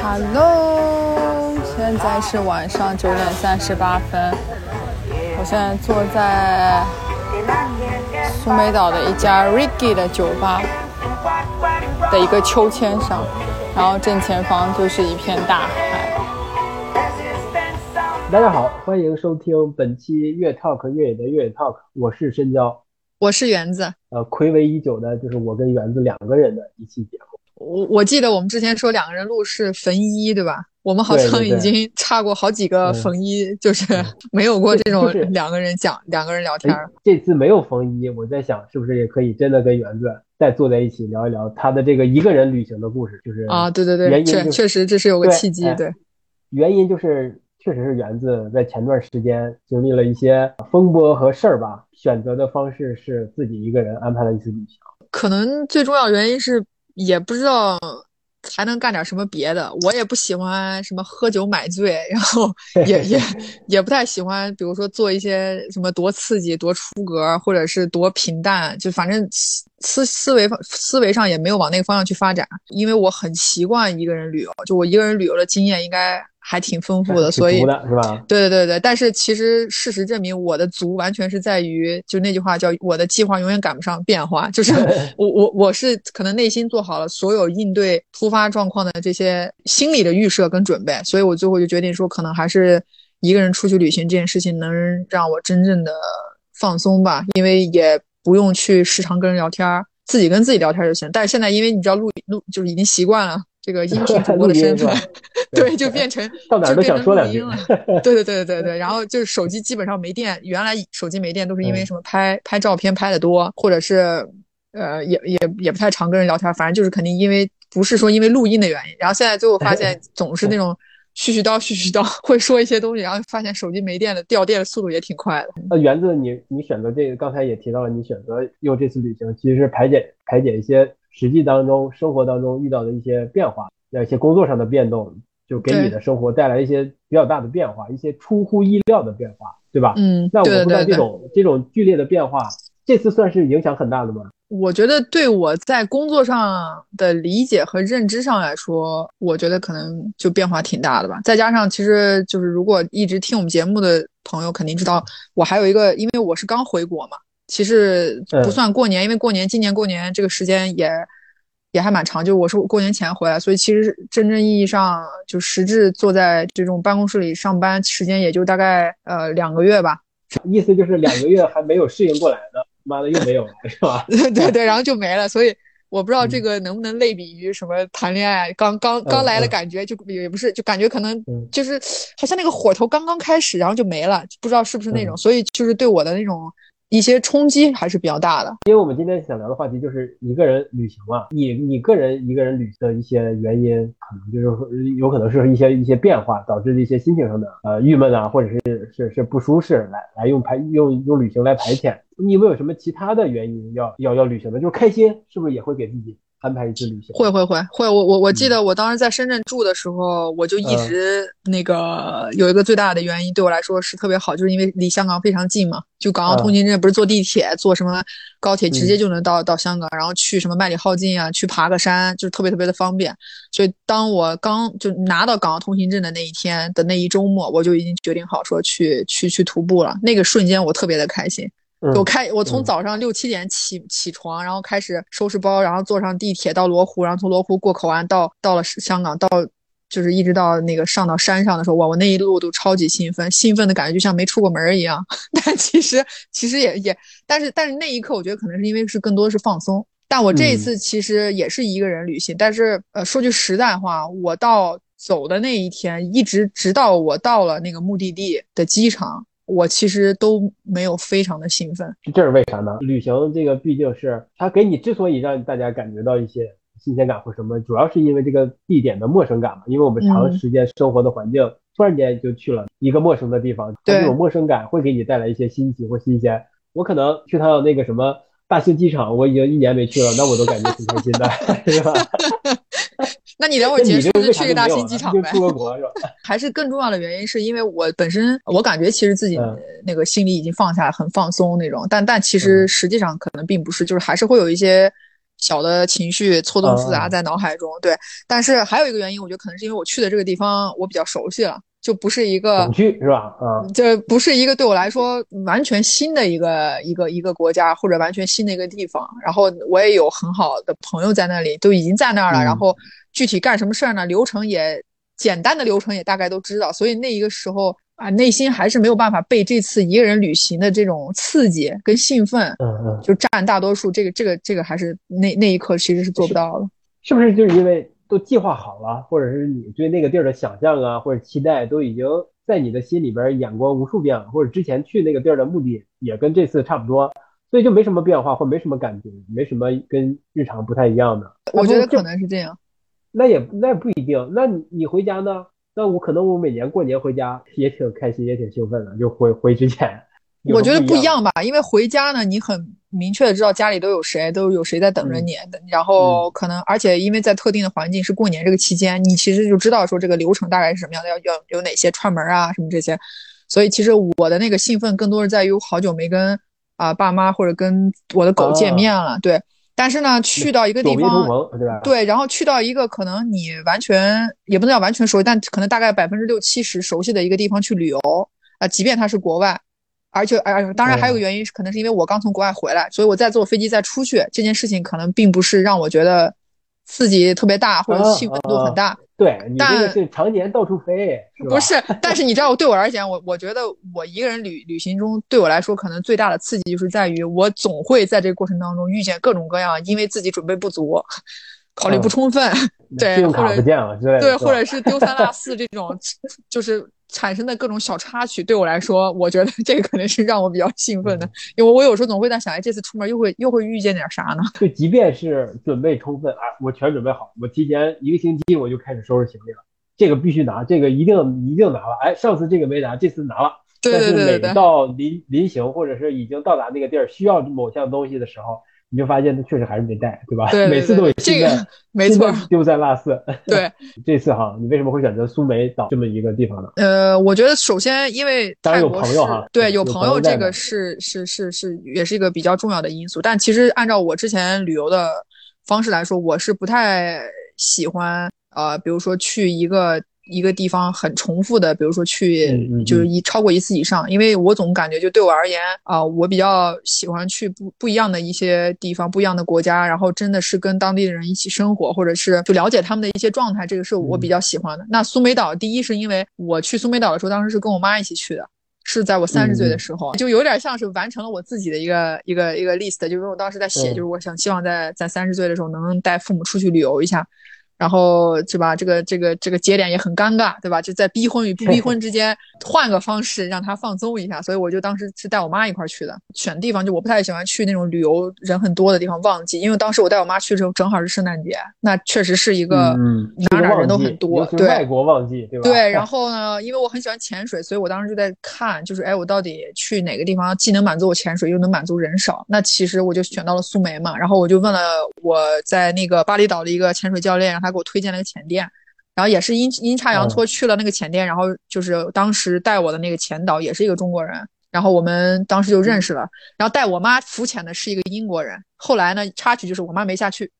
Hello，现在是晚上九点三十八分，我现在坐在苏梅岛的一家 Ricky 的酒吧的一个秋千上，然后正前方就是一片大海。大家好，欢迎收听本期越 Talk 越野的越野 Talk，我是深交，我是园子。呃，暌违已久的就是我跟园子两个人的一期节目。我我记得我们之前说两个人录是缝衣，对吧？我们好像已经差过好几个冯一，就是 没有过这种两个人讲两个人聊天。这次没有缝衣，我在想是不是也可以真的跟园子再坐在一起聊一聊他的这个一个人旅行的故事，就是啊，对对对，确确实这是有个契机，对。原因就是确实是园子在前段时间经历了一些风波和事儿吧，选择的方式是自己一个人安排了一次旅行。可能最重要原因是。也不知道还能干点什么别的，我也不喜欢什么喝酒买醉，然后也也也不太喜欢，比如说做一些什么多刺激、多出格，或者是多平淡，就反正思思维思维上也没有往那个方向去发展，因为我很习惯一个人旅游，就我一个人旅游的经验应该。还挺丰富的，所以是吧？对对对对，但是其实事实证明，我的足完全是在于，就那句话叫“我的计划永远赶不上变化”，就是 我我我是可能内心做好了所有应对突发状况的这些心理的预设跟准备，所以我最后就决定说，可能还是一个人出去旅行这件事情能让我真正的放松吧，因为也不用去时常跟人聊天，自己跟自己聊天就行。但是现在因为你知道录录就是已经习惯了。这个音频 主播的身份，对，就变成 到哪都想说两句了。对对对对对对，然后就是手机基本上没电，原来手机没电都是因为什么拍拍照片拍的多，或者是呃也也也不太常跟人聊天，反正就是肯定因为不是说因为录音的原因。然后现在最后发现总是那种絮絮叨絮絮叨 会说一些东西，然后发现手机没电了，掉电的速度也挺快的。那园子，你你选择这个，刚才也提到了，你选择用这次旅行其实是排解排解一些。实际当中，生活当中遇到的一些变化，那一些工作上的变动，就给你的生活带来一些比较大的变化，一些出乎意料的变化，对吧？嗯，那我不知道这种这种剧烈的变化，这次算是影响很大的吗？我觉得对我在工作上的理解和认知上来说，我觉得可能就变化挺大的吧。再加上，其实就是如果一直听我们节目的朋友肯定知道，我还有一个，因为我是刚回国嘛。其实不算过年，因为过年今年过年这个时间也也还蛮长，就我是过年前回来，所以其实真正意义上就实质坐在这种办公室里上班时间也就大概呃两个月吧。意思就是两个月还没有适应过来呢，妈的又没有了是吧？对对对，然后就没了，所以我不知道这个能不能类比于什么谈恋爱，刚刚刚来的感觉就也不是，就感觉可能就是好像那个火头刚刚开始，然后就没了，不知道是不是那种，所以就是对我的那种。一些冲击还是比较大的，因为我们今天想聊的话题就是一个人旅行嘛，你你个人一个人旅行的一些原因，可能就是有可能是一些一些变化导致的一些心情上的呃郁闷啊，或者是是是不舒适，来来用排用用旅行来排遣。你有没有什么其他的原因要要要旅行的？就是开心，是不是也会给自己？安排一次旅行会会会会，我我我记得我当时在深圳住的时候，我就一直那个有一个最大的原因对我来说是特别好，就是因为离香港非常近嘛，就港澳通行证不是坐地铁坐什么高铁直接就能到到香港，然后去什么麦理浩径啊，去爬个山就特别特别的方便。所以当我刚就拿到港澳通行证的那一天的那一周末，我就已经决定好说去去去徒步了。那个瞬间我特别的开心。我开，我从早上六七点起起床，然后开始收拾包，然后坐上地铁到罗湖，然后从罗湖过口岸到到了香港，到就是一直到那个上到山上的时候，哇，我那一路都超级兴奋，兴奋的感觉就像没出过门一样。但其实其实也也，但是但是那一刻我觉得可能是因为是更多的是放松。但我这一次其实也是一个人旅行，但是呃说句实在话，我到走的那一天，一直直到我到了那个目的地的机场。我其实都没有非常的兴奋，这是为啥呢？旅行这个毕竟是它给你之所以让大家感觉到一些新鲜感或什么，主要是因为这个地点的陌生感嘛。因为我们长时间生活的环境，突然间就去了一个陌生的地方，这种陌生感会给你带来一些新奇或新鲜。我可能去趟那个什么大兴机场，我已经一年没去了，那我都感觉挺开心的，是吧？那你等会儿结束就去个大兴机场呗。出个国是吧？还是更重要的原因是因为我本身我感觉其实自己那个心里已经放下，很放松那种。但但其实实际上可能并不是，就是还是会有一些小的情绪错综复杂在脑海中。对，但是还有一个原因，我觉得可能是因为我去的这个地方我比较熟悉了。就不是一个去是吧？啊，这不是一个对我来说完全新的一个一个一个国家或者完全新的一个地方。然后我也有很好的朋友在那里，都已经在那儿了。然后具体干什么事儿呢？流程也简单的流程也大概都知道。所以那一个时候啊，内心还是没有办法被这次一个人旅行的这种刺激跟兴奋，嗯嗯，就占大多数。这个这个这个还是那那一刻其实是做不到的。是不是就是因为？都计划好了，或者是你对那个地儿的想象啊，或者期待，都已经在你的心里边演过无数遍了，或者之前去那个地儿的目的也跟这次差不多，所以就没什么变化，或没什么感觉，没什么跟日常不太一样的。我觉得可能是这样。那也那不一定。那你你回家呢？那我可能我每年过年回家也挺开心，也挺兴奋的，就回回之前。我觉得不一样吧，因为回家呢，你很明确的知道家里都有谁，都有谁在等着你。然后可能，而且因为在特定的环境是过年这个期间，你其实就知道说这个流程大概是什么样的，要要有哪些串门啊什么这些。所以其实我的那个兴奋更多是在于好久没跟啊爸妈或者跟我的狗见面了。对，但是呢，去到一个地方，对，然后去到一个可能你完全也不能叫完全熟悉，但可能大概百分之六七十熟悉的一个地方去旅游啊，即便它是国外。而且，而当然还有个原因是，可能是因为我刚从国外回来，所以我再坐飞机再出去这件事情，可能并不是让我觉得刺激特别大或者兴奋度很大。对，你这个是常年到处飞，不是？但是你知道，对我而言，我我觉得我一个人旅旅行中，对我来说，可能最大的刺激就是在于我总会在这个过程当中遇见各种各样因为自己准备不足、考虑不充分，对，或者对，或者是丢三落四这种，就是。产生的各种小插曲，对我来说，我觉得这个可能是让我比较兴奋的，因为我有时候总会在想，哎，这次出门又会又会遇见点啥呢？就即便是准备充分啊，我全准备好，我提前一个星期我就开始收拾行李了，这个必须拿，这个一定一定拿了。哎，上次这个没拿，这次拿了。对对对对。但是每到临临行或者是已经到达那个地儿需要某项东西的时候。你就发现他确实还是没带，对吧？对，每次都有这个没错，丢三落四。对，这次哈，你为什么会选择苏梅岛这么一个地方呢？呃，我觉得首先因为当然有朋友哈，对，有朋友这个是是是是也是一个比较重要的因素。但其实按照我之前旅游的方式来说，我是不太喜欢呃，比如说去一个。一个地方很重复的，比如说去就是一超过一次以上，因为我总感觉就对我而言啊，我比较喜欢去不不一样的一些地方，不一样的国家，然后真的是跟当地的人一起生活，或者是就了解他们的一些状态，这个是我比较喜欢的。那苏梅岛，第一是因为我去苏梅岛的时候，当时是跟我妈一起去的，是在我三十岁的时候，就有点像是完成了我自己的一个一个一个 list，就是我当时在写，就是我想希望在在三十岁的时候能带父母出去旅游一下。然后是吧？这个这个这个节点也很尴尬，对吧？就在逼婚与不逼婚之间，换个方式让他放松一下。所以我就当时是带我妈一块去的。选地方就我不太喜欢去那种旅游人很多的地方，旺季。因为当时我带我妈去的时候正好是圣诞节，那确实是一个哪哪人都很多，对外国旺季，对吧？对。然后呢，因为我很喜欢潜水，所以我当时就在看，就是哎，我到底去哪个地方既能满足我潜水，又能满足人少？那其实我就选到了苏梅嘛。然后我就问了我在那个巴厘岛的一个潜水教练，让他。他给我推荐了个潜店，然后也是阴阴差阳错去了那个潜店，然后就是当时带我的那个前导也是一个中国人，然后我们当时就认识了。然后带我妈浮潜的是一个英国人。后来呢，插曲就是我妈没下去，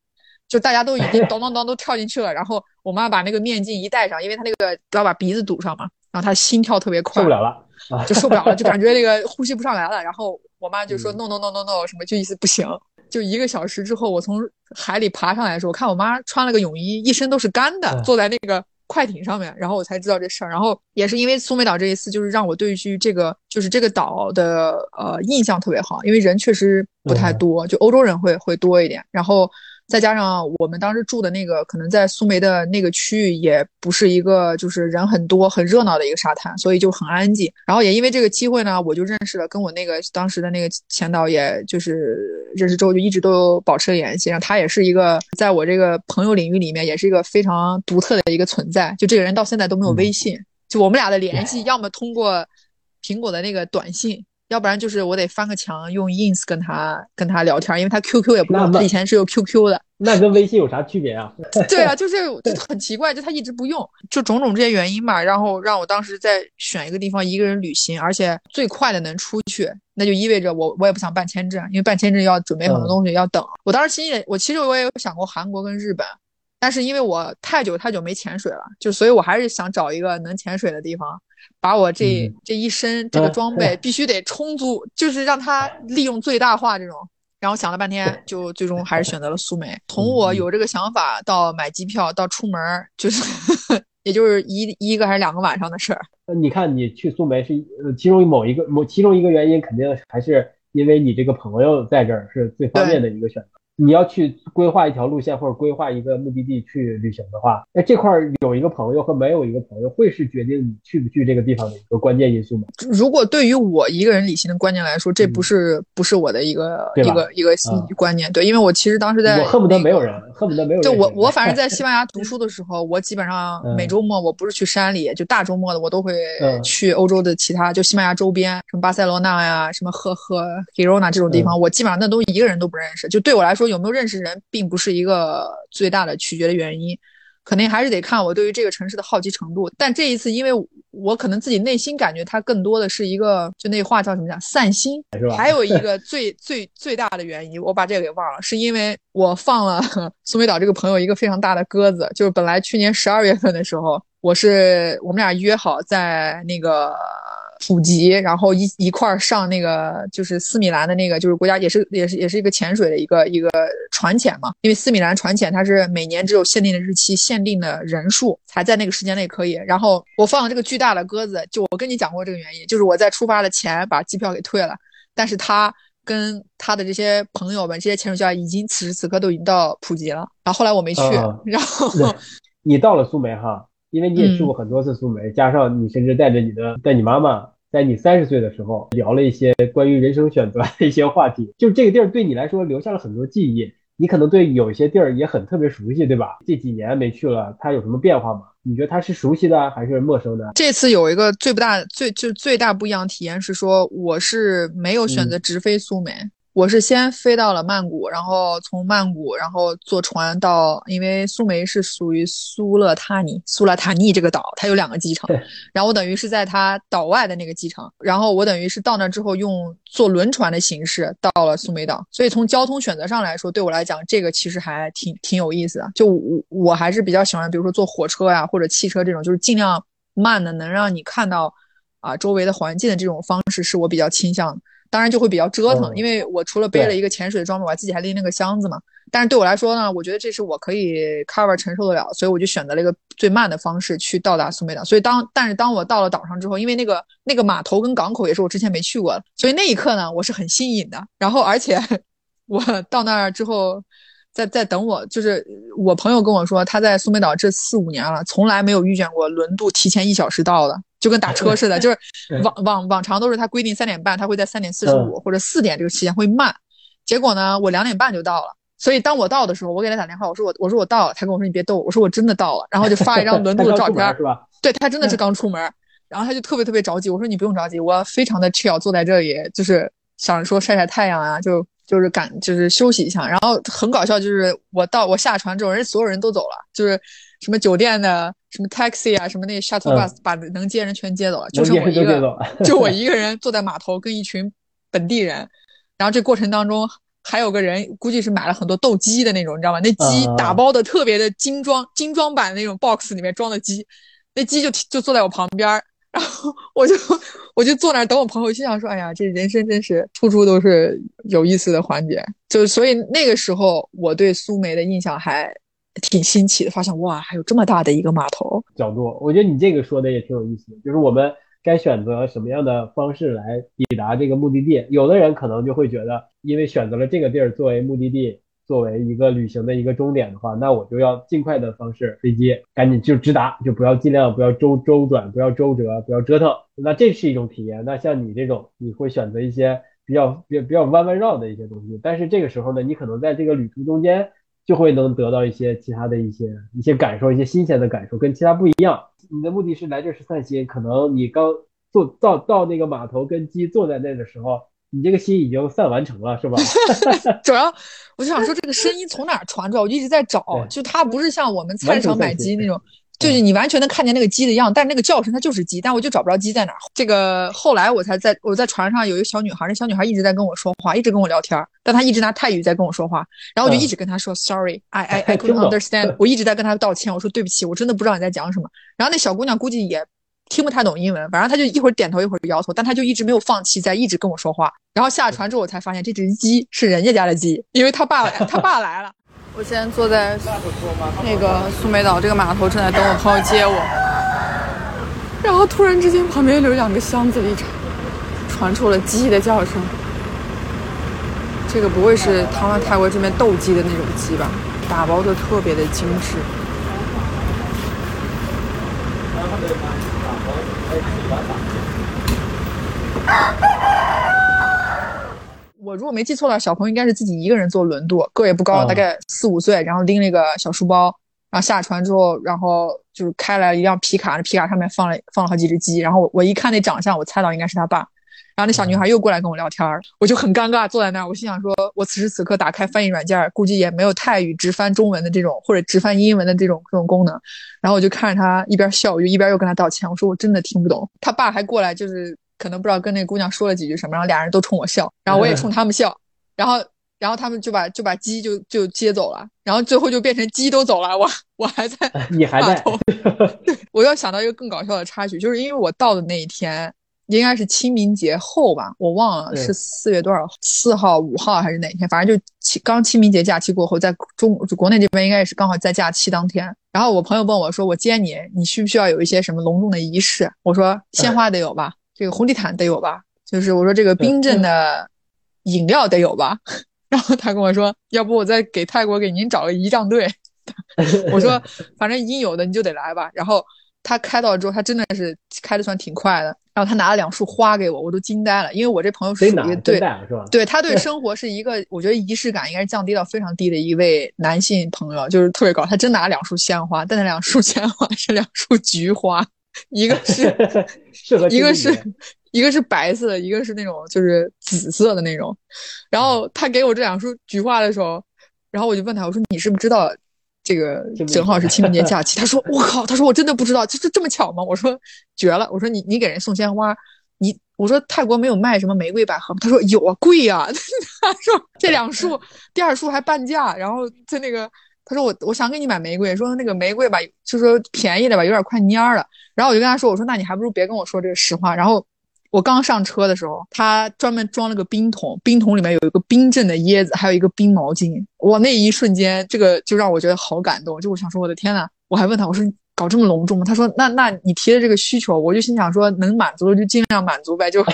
就大家都已经咚咚咚都跳进去了，然后我妈把那个面镜一戴上，因为她那个要把鼻子堵上嘛，然后她心跳特别快，受不了了，就受不了了，就感觉那个呼吸不上来了。然后我妈就说 no no no no no 什么，就意思不行。就一个小时之后，我从海里爬上来的时候，我看我妈穿了个泳衣，一身都是干的，坐在那个快艇上面，然后我才知道这事儿。然后也是因为苏梅岛这一次，就是让我对于这个就是这个岛的呃印象特别好，因为人确实不太多，就欧洲人会会多一点。然后。再加上我们当时住的那个，可能在苏梅的那个区域，也不是一个就是人很多、很热闹的一个沙滩，所以就很安静。然后也因为这个机会呢，我就认识了跟我那个当时的那个前导，也就是认识之后就一直都有保持联系。然后他也是一个在我这个朋友领域里面也是一个非常独特的一个存在。就这个人到现在都没有微信，就我们俩的联系，要么通过苹果的那个短信。要不然就是我得翻个墙用 ins 跟他跟他聊天，因为他 qq 也不用，他以前是有 qq 的。那跟微信有啥区别啊？对啊，就是就很奇怪，就他一直不用，就种种这些原因嘛，然后让我当时在选一个地方一个人旅行，而且最快的能出去。那就意味着我我也不想办签证，因为办签证要准备很多东西，要等。我当时心里，我其实我也有想过韩国跟日本，但是因为我太久太久没潜水了，就所以我还是想找一个能潜水的地方，把我这这一身这个装备必须得充足，就是让它利用最大化这种。然后想了半天，就最终还是选择了苏梅。从我有这个想法到买机票到出门，就是也就是一一个还是两个晚上的事儿。那你看，你去苏梅是呃其中某一个某其中一个原因，肯定还是因为你这个朋友在这儿是最方便的一个选择。你要去规划一条路线或者规划一个目的地去旅行的话，那这块有一个朋友和没有一个朋友，会是决定你去不去这个地方的一个关键因素吗？如果对于我一个人旅行的观念来说，这不是不是我的一个一个一个观念。对，因为我其实当时在，我恨不得没有人，恨不得没有人。就我我反正在西班牙读书的时候，我基本上每周末我不是去山里，就大周末的我都会去欧洲的其他就西班牙周边，什么巴塞罗那呀，什么赫赫 Girona 这种地方，我基本上那都一个人都不认识。就对我来说。有没有认识人，并不是一个最大的取决的原因，肯定还是得看我对于这个城市的好奇程度。但这一次，因为我可能自己内心感觉它更多的是一个，就那话叫什么讲散心，还有一个最最最大的原因，我把这个给忘了，是因为我放了 苏梅岛这个朋友一个非常大的鸽子，就是本来去年十二月份的时候，我是我们俩约好在那个。普及，然后一一块儿上那个就是斯米兰的那个，就是国家也是也是也是一个潜水的一个一个船潜嘛。因为斯米兰船潜它是每年只有限定的日期、限定的人数才在那个时间内可以。然后我放了这个巨大的鸽子，就我跟你讲过这个原因，就是我在出发的前把机票给退了，但是他跟他的这些朋友们、这些潜水教练已经此时此刻都已经到普吉了。然后后来我没去，然后你到了苏梅哈。因为你也去过很多次苏梅，加上你甚至带着你的带你妈妈，在你三十岁的时候聊了一些关于人生选择的一些话题，就这个地儿对你来说留下了很多记忆。你可能对有一些地儿也很特别熟悉，对吧？这几年没去了，它有什么变化吗？你觉得它是熟悉的还是陌生的？这次有一个最不大、最就最大不一样体验是说，我是没有选择直飞苏梅。我是先飞到了曼谷，然后从曼谷，然后坐船到，因为苏梅是属于苏勒塔尼，苏勒塔尼这个岛，它有两个机场，然后我等于是在它岛外的那个机场，然后我等于是到那之后用坐轮船的形式到了苏梅岛，所以从交通选择上来说，对我来讲这个其实还挺挺有意思的，就我我还是比较喜欢，比如说坐火车呀或者汽车这种，就是尽量慢的，能让你看到啊周围的环境的这种方式，是我比较倾向的。当然就会比较折腾，因为我除了背了一个潜水的装备，我自己还拎了个箱子嘛。但是对我来说呢，我觉得这是我可以 cover 承受得了，所以我就选择了一个最慢的方式去到达苏梅岛。所以当但是当我到了岛上之后，因为那个那个码头跟港口也是我之前没去过的，所以那一刻呢，我是很新颖的。然后而且 我到那儿之后，在在等我，就是我朋友跟我说，他在苏梅岛这四五年了，从来没有遇见过轮渡提前一小时到的。就跟打车似的，就是往往往常都是他规定三点半，他会在三点四十五或者四点这个期间会慢。结果呢，我两点半就到了。所以当我到的时候，我给他打电话，我说我我说我到了，他跟我说你别逗，我说我真的到了，然后就发一张轮 渡的照片，是吧？对他真的是刚出门，然后他就特别特别着急，我说你不用着急，我非常的 chill 坐在这里，就是想着说晒晒太阳啊，就就是赶就是休息一下。然后很搞笑，就是我到我下船之后，人所有人都走了，就是什么酒店的。什么 taxi 啊，什么那 shuttle bus 把能接人全接走了，就剩我一个，就我 一个人坐在码头跟一群本地人，然后这过程当中还有个人，估计是买了很多斗鸡的那种，你知道吗？那鸡打包的特别的精装，精装版那种 box 里面装的鸡，那鸡就就坐在我旁边，然后 我就我就坐那等我朋友，心想说，哎呀，这人生真是处处都是有意思的环节，就所以那个时候我对苏梅的印象还。挺新奇的，发现哇，还有这么大的一个码头角度。我觉得你这个说的也挺有意思的，就是我们该选择什么样的方式来抵达这个目的地。有的人可能就会觉得，因为选择了这个地儿作为目的地，作为一个旅行的一个终点的话，那我就要尽快的方式飞机赶紧就直达，就不要尽量不要周周转，不要周折，不要折腾。那这是一种体验。那像你这种，你会选择一些比较比比较弯弯绕的一些东西，但是这个时候呢，你可能在这个旅途中间。就会能得到一些其他的一些一些感受，一些新鲜的感受，跟其他不一样。你的目的是来这是散心，可能你刚坐到到那个码头跟鸡坐在那的时候，你这个心已经散完成了，是吧？主要我就想说，这个声音从哪传出来？我就一直在找，就它不是像我们菜场买鸡那种，就是你完全能看见那个鸡的样，但是那个叫声它就是鸡，但我就找不着鸡在哪儿。这个后来我才在我在船上有一个小女孩，那小女孩一直在跟我说话，一直跟我聊天，但她一直拿泰语在跟我说话，然后我就一直跟她说 sorry，I I I couldn't understand，我一直在跟她道歉，我说对不起，我真的不知道你在讲什么。然后那小姑娘估计也听不太懂英文，反正她就一会儿点头一会儿摇头，但她就一直没有放弃，在一直跟我说话。然后下船之后我才发现这只鸡是人家家的鸡，因为他爸他爸来了。我现在坐在那个苏梅岛这个码头，正在等我朋友接我。然后突然之间，旁边有两个箱子里传出了鸡的叫声。这个不会是他们泰国这边斗鸡的那种鸡吧？打包的特别的精致。我如果没记错的话小朋友应该是自己一个人坐轮渡，个也不高，大概四五岁，然后拎了一个小书包，然后下船之后，然后就是开来一辆皮卡，那皮卡上面放了放了好几只鸡，然后我一看那长相，我猜到应该是他爸，然后那小女孩又过来跟我聊天，我就很尴尬坐在那儿，我心想说，我此时此刻打开翻译软件，估计也没有泰语直翻中文的这种或者直翻英文的这种这种功能，然后我就看着他一边笑，我就一边又跟他道歉，我说我真的听不懂，他爸还过来就是。可能不知道跟那姑娘说了几句什么，然后俩人都冲我笑，然后我也冲他们笑，然后然后他们就把就把鸡就就接走了，然后最后就变成鸡都走了，我我还在，你还在？对，我要想到一个更搞笑的插曲，就是因为我到的那一天应该是清明节后吧，我忘了是四月多少四号五号还是哪天，反正就清刚清明节假期过后，在中国内这边应该也是刚好在假期当天。然后我朋友问我说：“我接你，你需不需要有一些什么隆重的仪式？”我说：“鲜花得有吧。”这个红地毯得有吧？就是我说这个冰镇的饮料得有吧？然后他跟我说，要不我再给泰国给您找个仪仗队。我说反正应有的你就得来吧。然后他开到之后，他真的是开的算挺快的。然后他拿了两束花给我，我都惊呆了，因为我这朋友属于对对，他对生活是一个我觉得仪式感应该是降低到非常低的一位男性朋友，就是特别高。他真拿了两束鲜花，但那两束 鲜花是两束菊花。一个是 一个是一个是白色的，一个是那种就是紫色的那种。然后他给我这两束菊花的时候，然后我就问他，我说你是不是知道这个正好是清明节 假期？他说我靠，他说我真的不知道，就是这么巧吗？我说绝了，我说你你给人送鲜花，你我说泰国没有卖什么玫瑰百合吗？他说有啊，贵呀。他说这两束第二束还半价，然后在那个。他说我我想给你买玫瑰，说那个玫瑰吧，就说便宜的吧，有点快蔫了。然后我就跟他说，我说那你还不如别跟我说这个实话。然后我刚上车的时候，他专门装了个冰桶，冰桶里面有一个冰镇的椰子，还有一个冰毛巾。我那一瞬间，这个就让我觉得好感动。就我想说，我的天呐，我还问他，我说。搞这么隆重吗？他说：“那那你提的这个需求，我就心想说，能满足就尽量满足呗。”就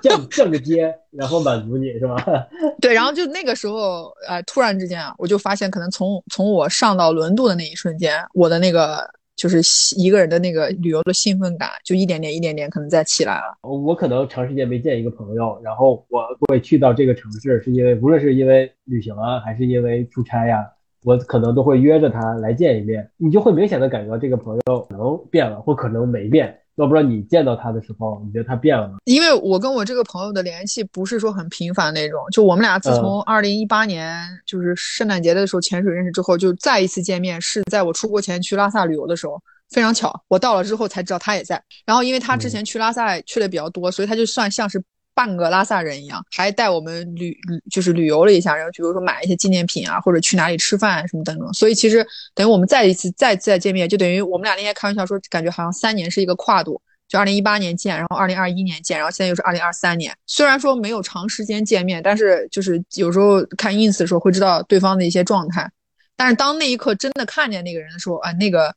降降个阶，然后满足你是吧？对，然后就那个时候，呃，突然之间啊，我就发现，可能从从我上到轮渡的那一瞬间，我的那个就是一个人的那个旅游的兴奋感，就一点点、一点点，可能在起来了。我可能长时间没见一个朋友，然后我会去到这个城市，是因为无论是因为旅行啊，还是因为出差呀。我可能都会约着他来见一面，你就会明显的感觉到这个朋友可能变了，或可能没变。要不知道你见到他的时候，你觉得他变了吗？因为我跟我这个朋友的联系不是说很频繁那种，就我们俩自从二零一八年就是圣诞节的时候潜水认识之后，就再一次见面是在我出国前去拉萨旅游的时候，非常巧，我到了之后才知道他也在。然后因为他之前去拉萨去的比较多，所以他就算像是。半个拉萨人一样，还带我们旅旅就是旅游了一下，然后比如说买一些纪念品啊，或者去哪里吃饭什么等等。所以其实等于我们再一次再再见面，就等于我们俩那天开玩笑说，感觉好像三年是一个跨度，就二零一八年见，然后二零二一年见，然后现在又是二零二三年。虽然说没有长时间见面，但是就是有时候看 ins 的时候会知道对方的一些状态。但是当那一刻真的看见那个人的时候，啊，那个。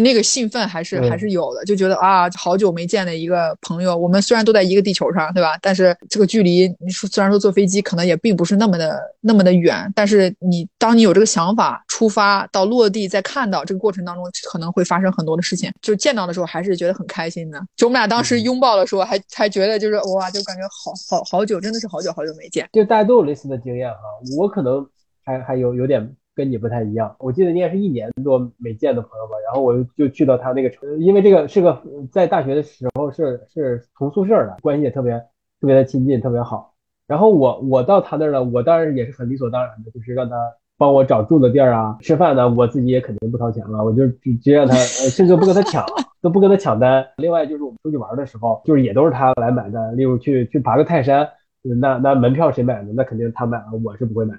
那个兴奋还是还是有的，就觉得啊，好久没见的一个朋友，我们虽然都在一个地球上，对吧？但是这个距离，你说虽然说坐飞机可能也并不是那么的那么的远，但是你当你有这个想法，出发到落地再看到这个过程当中，可能会发生很多的事情。就见到的时候还是觉得很开心的。就我们俩当时拥抱的时候，还还觉得就是哇，就感觉好好好久，真的是好久好久没见。就大家都有类似的经验啊，我可能还还有有点。跟你不太一样，我记得你也是一年多没见的朋友吧，然后我就去到他那个城，因为这个是个在大学的时候是是同宿舍的，关系也特别特别的亲近，特别好。然后我我到他那儿了，我当然也是很理所当然的，就是让他帮我找住的地儿啊，吃饭呢，我自己也肯定不掏钱了，我就直接让他，甚至不跟他抢，都不跟他抢单。另外就是我们出去玩的时候，就是也都是他来买单。例如去去爬个泰山，那那门票谁买的？那肯定他买了，我是不会买。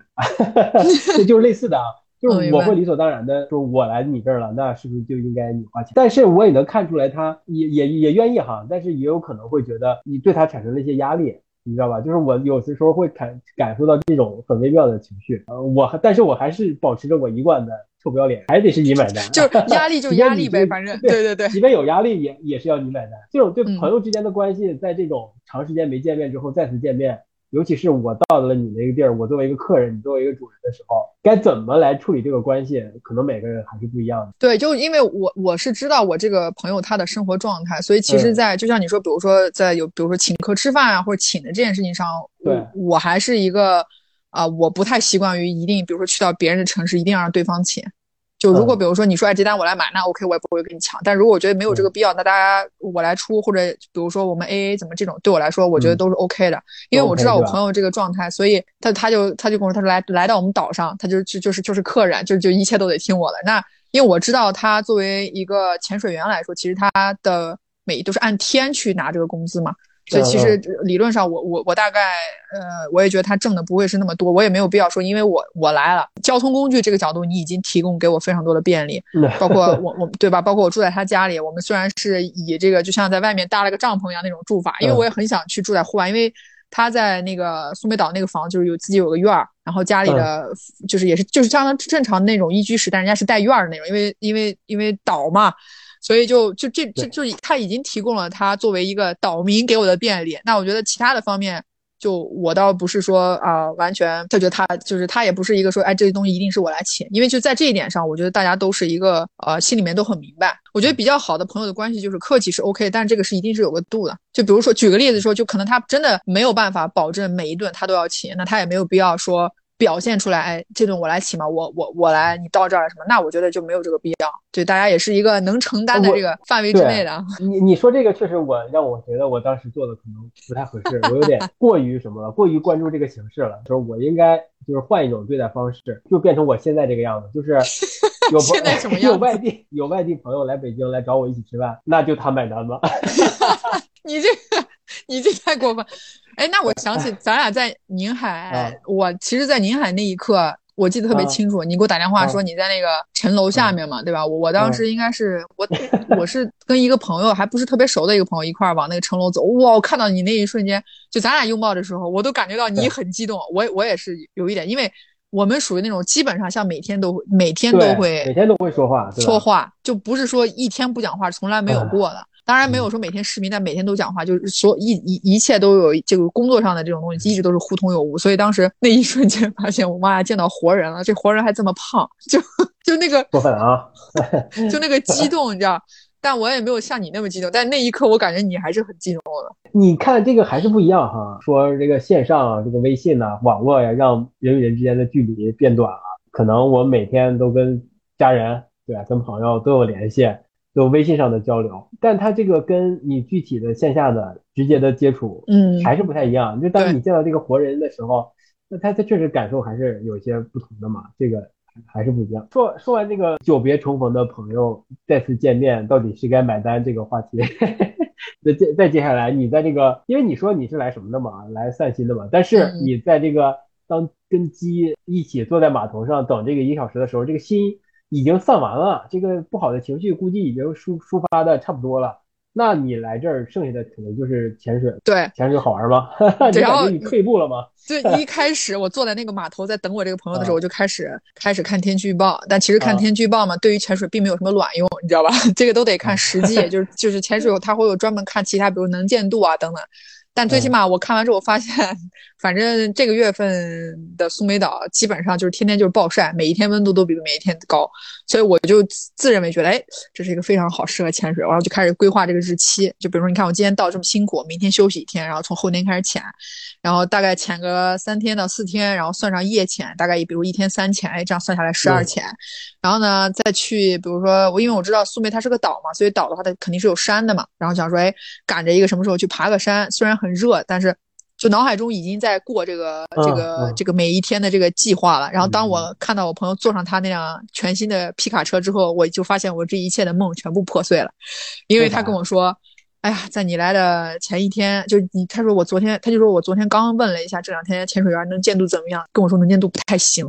这就是类似的啊，就是我会理所当然的说，我来你这儿了，那是不是就应该你花钱？但是我也能看出来，他也也也愿意哈，但是也有可能会觉得你对他产生了一些压力。你知道吧？就是我有的时候会感感受到这种很微妙的情绪，呃，我但是我还是保持着我一贯的臭不要脸，还得是你买单，就是压力就 压力呗，反正 对对对，即便有压力也也是要你买单。这种对朋友之间的关系，在这种长时间没见面之后再次见面。尤其是我到了你那个地儿，我作为一个客人，你作为一个主人的时候，该怎么来处理这个关系？可能每个人还是不一样的。对，就因为我我是知道我这个朋友他的生活状态，所以其实，在就像你说，比如说在有，比如说请客吃饭啊，或者请的这件事情上，对，我还是一个啊，我不太习惯于一定，比如说去到别人的城市，一定要让对方请。就如果比如说你说哎这单我来买，那 OK 我也不会跟你抢。但如果我觉得没有这个必要，那大家我来出，或者比如说我们 AA 怎么这种，对我来说我觉得都是 OK 的，因为我知道我朋友这个状态，所以他他就他就跟我说他说来来到我们岛上，他就就就是就是客人，就就一切都得听我的。那因为我知道他作为一个潜水员来说，其实他的每都是按天去拿这个工资嘛。所以其实理论上，我我我大概呃，我也觉得他挣的不会是那么多，我也没有必要说，因为我我来了，交通工具这个角度你已经提供给我非常多的便利，包括 我我对吧？包括我住在他家里，我们虽然是以这个就像在外面搭了个帐篷一样那种住法，因为我也很想去住在户外，因为他在那个苏梅岛那个房就是有自己有个院儿，然后家里的就是也是就是相当正常的那种一居室，但人家是带院儿的那种，因为因为因为岛嘛。所以就就这这就他已经提供了他作为一个岛民给我的便利，那我觉得其他的方面，就我倒不是说啊完全，他觉得他就是他也不是一个说哎这些东西一定是我来请，因为就在这一点上，我觉得大家都是一个呃心里面都很明白。我觉得比较好的朋友的关系就是客气是 OK，但这个是一定是有个度的。就比如说举个例子说，就可能他真的没有办法保证每一顿他都要请，那他也没有必要说。表现出来，哎，这顿我来请嘛，我我我来，你到这儿什么？那我觉得就没有这个必要。对，大家也是一个能承担的这个范围之内的。你你说这个确实，我让我觉得我当时做的可能不太合适，我有点过于什么了，过于关注这个形式了。就是我应该就是换一种对待方式，就变成我现在这个样子，就是 有现在什么 样？有外地有外地朋友来北京来找我一起吃饭，那就他买单吧。你这个你这太过分。哎，那我想起咱俩在宁海，我其实，在宁海那一刻，我记得特别清楚。你给我打电话说你在那个城楼下面嘛，对吧？我我当时应该是我我是跟一个朋友，还不是特别熟的一个朋友一块儿往那个城楼走。哇，我看到你那一瞬间，就咱俩拥抱的时候，我都感觉到你很激动。我我也是有一点，因为我们属于那种基本上像每天都每天都会每天都会说话说话，就不是说一天不讲话从来没有过的。当然没有说每天视频，但每天都讲话，就是所一一一切都有这个工作上的这种东西，一直都是互通有无。所以当时那一瞬间发现，我妈呀，见到活人了，这活人还这么胖，就就那个过分啊，就那个激动，你知道？但我也没有像你那么激动。但那一刻，我感觉你还是很激动的。你看这个还是不一样哈，说这个线上这个微信呐，网络呀，让人与人之间的距离变短了。可能我每天都跟家人对吧，跟朋友都有联系。有微信上的交流，但他这个跟你具体的线下的直接的接触，嗯，还是不太一样。就当你见到这个活人的时候，那他他确实感受还是有些不同的嘛，这个还是不一样。说说完这个久别重逢的朋友再次见面，到底是该买单这个话题，那接再接下来，你在这个，因为你说你是来什么的嘛，来散心的嘛，但是你在这个当跟鸡一起坐在码头上等这个一小时的时候，这个心。已经散完了，这个不好的情绪估计已经抒抒发的差不多了。那你来这儿，剩下的可能就是潜水。对，潜水好玩吗？然 后你退步了吗？对，一开始我坐在那个码头在等我这个朋友的时候，我就开始开始看天气预报。但其实看天气预报嘛，对于潜水并没有什么卵用，你知道吧？这个都得看实际，就是就是潜水它会有专门看其他，比如能见度啊等等。但最起码我看完之后，我发现，反正这个月份的苏梅岛基本上就是天天就是暴晒，每一天温度都比每一天高，所以我就自认为觉得，哎，这是一个非常好适合潜水，然后就开始规划这个日期。就比如说，你看我今天到这么辛苦，明天休息一天，然后从后天开始潜，然后大概潜个三天到四天，然后算上夜潜，大概比如一天三潜，哎，这样算下来十二潜。然后呢，再去，比如说我，因为我知道苏梅它是个岛嘛，所以岛的话它肯定是有山的嘛。然后想说，哎，赶着一个什么时候去爬个山，虽然很热，但是就脑海中已经在过这个这个这个每一天的这个计划了。然后当我看到我朋友坐上他那辆全新的皮卡车之后，我就发现我这一切的梦全部破碎了，因为他跟我说：“哎呀，在你来的前一天，就你他说我昨天他就说我昨天刚刚问了一下这两天潜水员能见度怎么样，跟我说能见度不太行。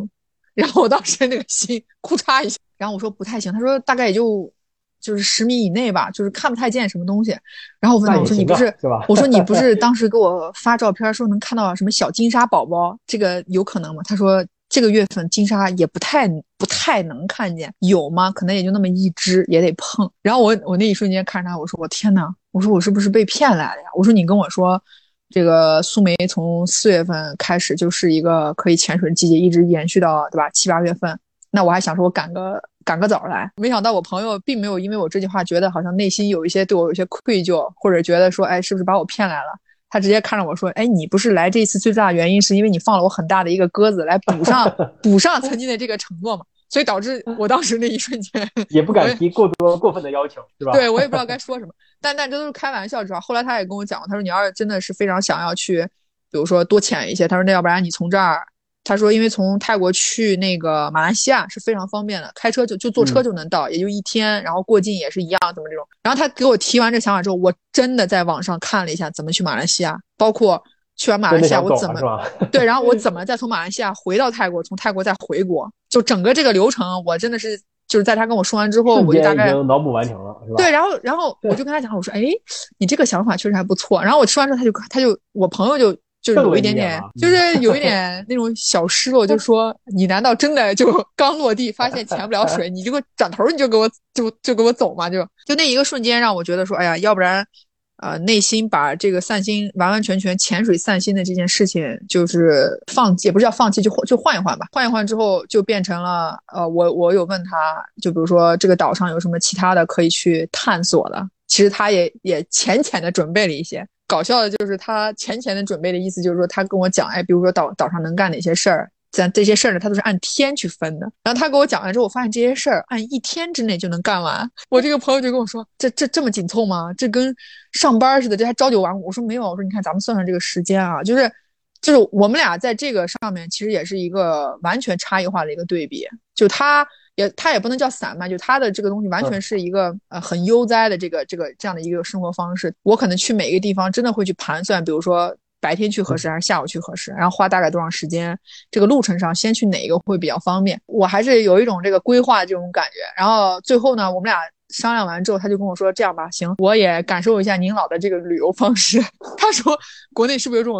然后我当时那个心 哭嚓一下，然后我说不太行，他说大概也就。”就是十米以内吧，就是看不太见什么东西。然后我问他，我说你不是，我说你不是当时给我发照片说能看到什么小金沙宝宝，这个有可能吗？他说这个月份金沙也不太不太能看见，有吗？可能也就那么一只，也得碰。然后我我那一瞬间看着他，我说我天呐，我说我是不是被骗来了呀？我说你跟我说这个苏梅从四月份开始就是一个可以潜水的季节，一直延续到对吧七八月份。那我还想说我赶个。赶个早来，没想到我朋友并没有因为我这句话觉得好像内心有一些对我有些愧疚，或者觉得说，哎，是不是把我骗来了？他直接看着我说，哎，你不是来这次最大的原因是因为你放了我很大的一个鸽子来补上 补上曾经的这个承诺嘛？所以导致我当时那一瞬间 也不敢提过多过分的要求，是吧？对我也不知道该说什么，但但这都是开玩笑，知道？后来他也跟我讲，他说你要是真的是非常想要去，比如说多潜一些，他说那要不然你从这儿。他说：“因为从泰国去那个马来西亚是非常方便的，开车就就坐车就能到，也就一天，然后过境也是一样，怎么这种？然后他给我提完这想法之后，我真的在网上看了一下怎么去马来西亚，包括去完马来西亚我怎么 对，然后我怎么再从马来西亚回到泰国，从泰国再回国，就整个这个流程，我真的是就是在他跟我说完之后，我就大概脑补完成了，是吧？对，然后然后我就跟他讲，我说：哎，你这个想法确实还不错。然后我吃完之后，他就他就我朋友就。”就是有一点点，就是有一 点那种小失落，就说你难道真的就 刚落地发现潜不了水，你这个转头你就给我就就给我走嘛？就就那一个瞬间让我觉得说，哎呀，要不然，呃，内心把这个散心完完全全潜水散心的这件事情就是放弃，也不是叫放弃，就就换一换吧。换一换之后就变成了，呃，我我有问他，就比如说这个岛上有什么其他的可以去探索的，其实他也也浅浅的准备了一些。搞笑的就是他浅浅的准备的意思，就是说他跟我讲，哎，比如说岛岛上能干哪些事儿，咱这些事儿呢，他都是按天去分的。然后他给我讲完之后，我发现这些事儿按一天之内就能干完。我这个朋友就跟我说，这这这么紧凑吗？这跟上班似的，这还朝九晚五？我说没有，我说你看咱们算算这个时间啊，就是就是我们俩在这个上面其实也是一个完全差异化的一个对比，就他。也，它也不能叫散漫，就它的这个东西完全是一个呃很悠哉的这个这个这样的一个生活方式。我可能去每一个地方真的会去盘算，比如说白天去合适还是下午去合适，然后花大概多长时间，这个路程上先去哪一个会比较方便。我还是有一种这个规划这种感觉。然后最后呢，我们俩商量完之后，他就跟我说这样吧，行，我也感受一下您老的这个旅游方式。他说国内是不是有这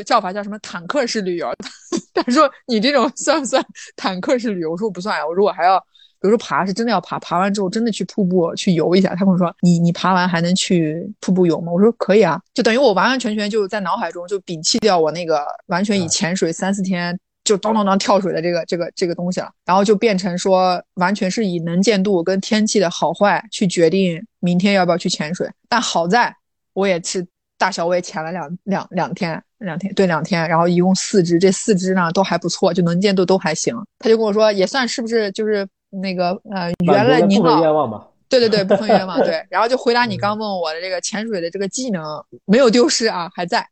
种？叫法叫什么坦克式旅游？他说你这种算不算 坦克式旅游？我说我不算呀。我说我还要，比如说爬是真的要爬，爬完之后真的去瀑布去游一下。他跟我说你你爬完还能去瀑布游吗？我说可以啊，就等于我完完全全就在脑海中就摒弃掉我那个完全以潜水三四天就当当当跳水的这个这个这个东西了，然后就变成说完全是以能见度跟天气的好坏去决定明天要不要去潜水。但好在我也是大小我也潜了两两两天。两天对两天，然后一共四只，这四只呢都还不错，就能见度都还行。他就跟我说，也算是不是就是那个呃原来您老愿望吧？对对对，不分冤枉 对。然后就回答你刚问我的这个潜水的这个技能没有丢失啊，还在，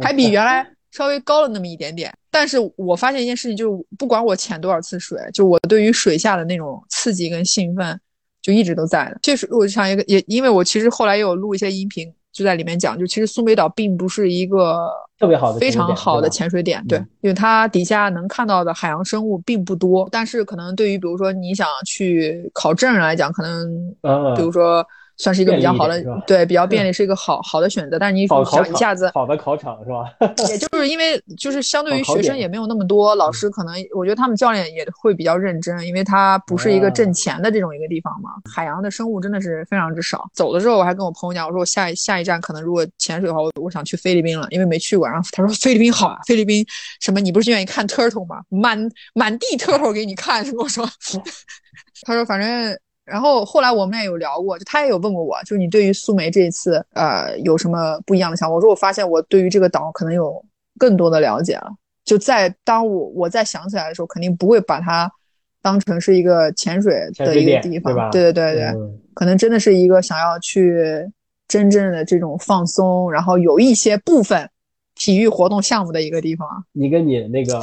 还比原来稍微高了那么一点点。但是我发现一件事情，就是不管我潜多少次水，就我对于水下的那种刺激跟兴奋就一直都在的。确实，我就想一个也，因为我其实后来也有录一些音频。就在里面讲，就其实苏梅岛并不是一个特别好的、非常好的潜水点，对，因为它底下能看到的海洋生物并不多。但是可能对于比如说你想去考证来讲，可能，比如说。算是一个比较好的，对，比较便利，是一个好好的选择。但是你想一下子，好的考场是吧？也就是因为就是相对于学生也没有那么多，老师可能我觉得他们教练也会比较认真，因为他不是一个挣钱的这种一个地方嘛。海洋的生物真的是非常之少。走的时候我还跟我朋友讲，我说我下一下一站可能如果潜水的话，我我想去菲律宾了，因为没去过。然后他说菲律宾好啊，菲律宾什么？你不是愿意看 turtle 吗？满满地 turtle 给你看，是跟我说。他说反正。然后后来我们也有聊过，就他也有问过我，就是你对于苏梅这一次，呃，有什么不一样的想法？我说我发现我对于这个岛可能有更多的了解了。就在当我我再想起来的时候，肯定不会把它当成是一个潜水的一个地方，对对对对，可能真的是一个想要去真正的这种放松，然后有一些部分体育活动项目的一个地方。你跟你那个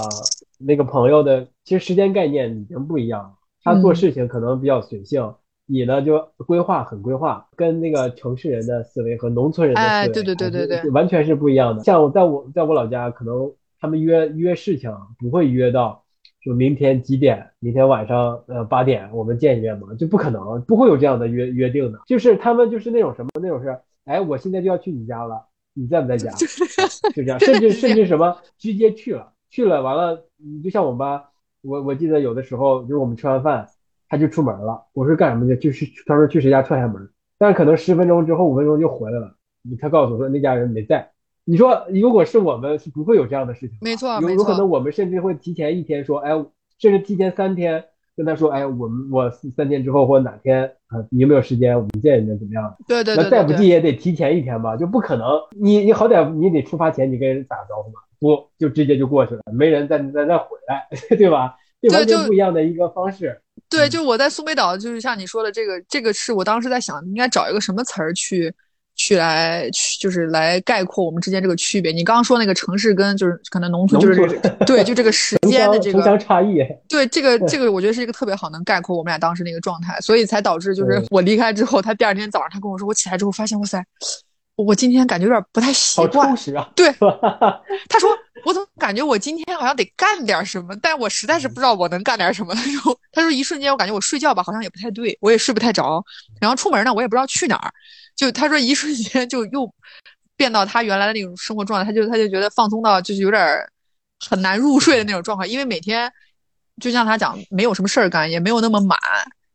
那个朋友的其实时间概念已经不一样了，他做事情可能比较随性，你呢就规划很规划，跟那个城市人的思维和农村人的思维，哎，对对对对对，完全是不一样的。像我在我在我老家，可能他们约约事情不会约到。就明天几点？明天晚上呃八点我们见一面嘛？就不可能，不会有这样的约约定的。就是他们就是那种什么那种是，哎，我现在就要去你家了，你在不在家？就这样，甚至甚至什么直接去了，去了完了，你就像我妈，我我记得有的时候就是我们吃完饭，他就出门了。我说干什么去？就是他说去谁家串下门，但是可能十分钟之后五分钟就回来了。他告诉我说那家人没在。你说，如果是我们，是不会有这样的事情。没错，有有可能我们甚至会提前一天说，哎，甚至提前三天跟他说，哎，我们我三天之后或哪天啊，你有没有时间，我们见一面怎么样？对对对。那再不济也得提前一天吧，就不可能。你你好歹你得出发前你跟人打个招呼嘛，不就直接就过去了，没人再再再回来，对吧？这完全不一样的一个方式。对，就我在苏梅岛，就是像你说的这个，这个是我当时在想，应该找一个什么词儿去。去来去就是来概括我们之间这个区别。你刚刚说那个城市跟就是可能农村就是对，就这个时间的这个差异。对，这个这个我觉得是一个特别好能概括我们俩当时那个状态，所以才导致就是我离开之后，他第二天早上他跟我说，我起来之后发现，哇塞，我今天感觉有点不太习惯。充实啊。对，他说我怎么感觉我今天好像得干点什么，但我实在是不知道我能干点什么。他说他说一瞬间我感觉我睡觉吧好像也不太对，我也睡不太着，然后出门呢我也不知道去哪儿。就他说，一瞬间就又变到他原来的那种生活状态，他就他就觉得放松到就是有点很难入睡的那种状况，因为每天就像他讲，没有什么事儿干，也没有那么满，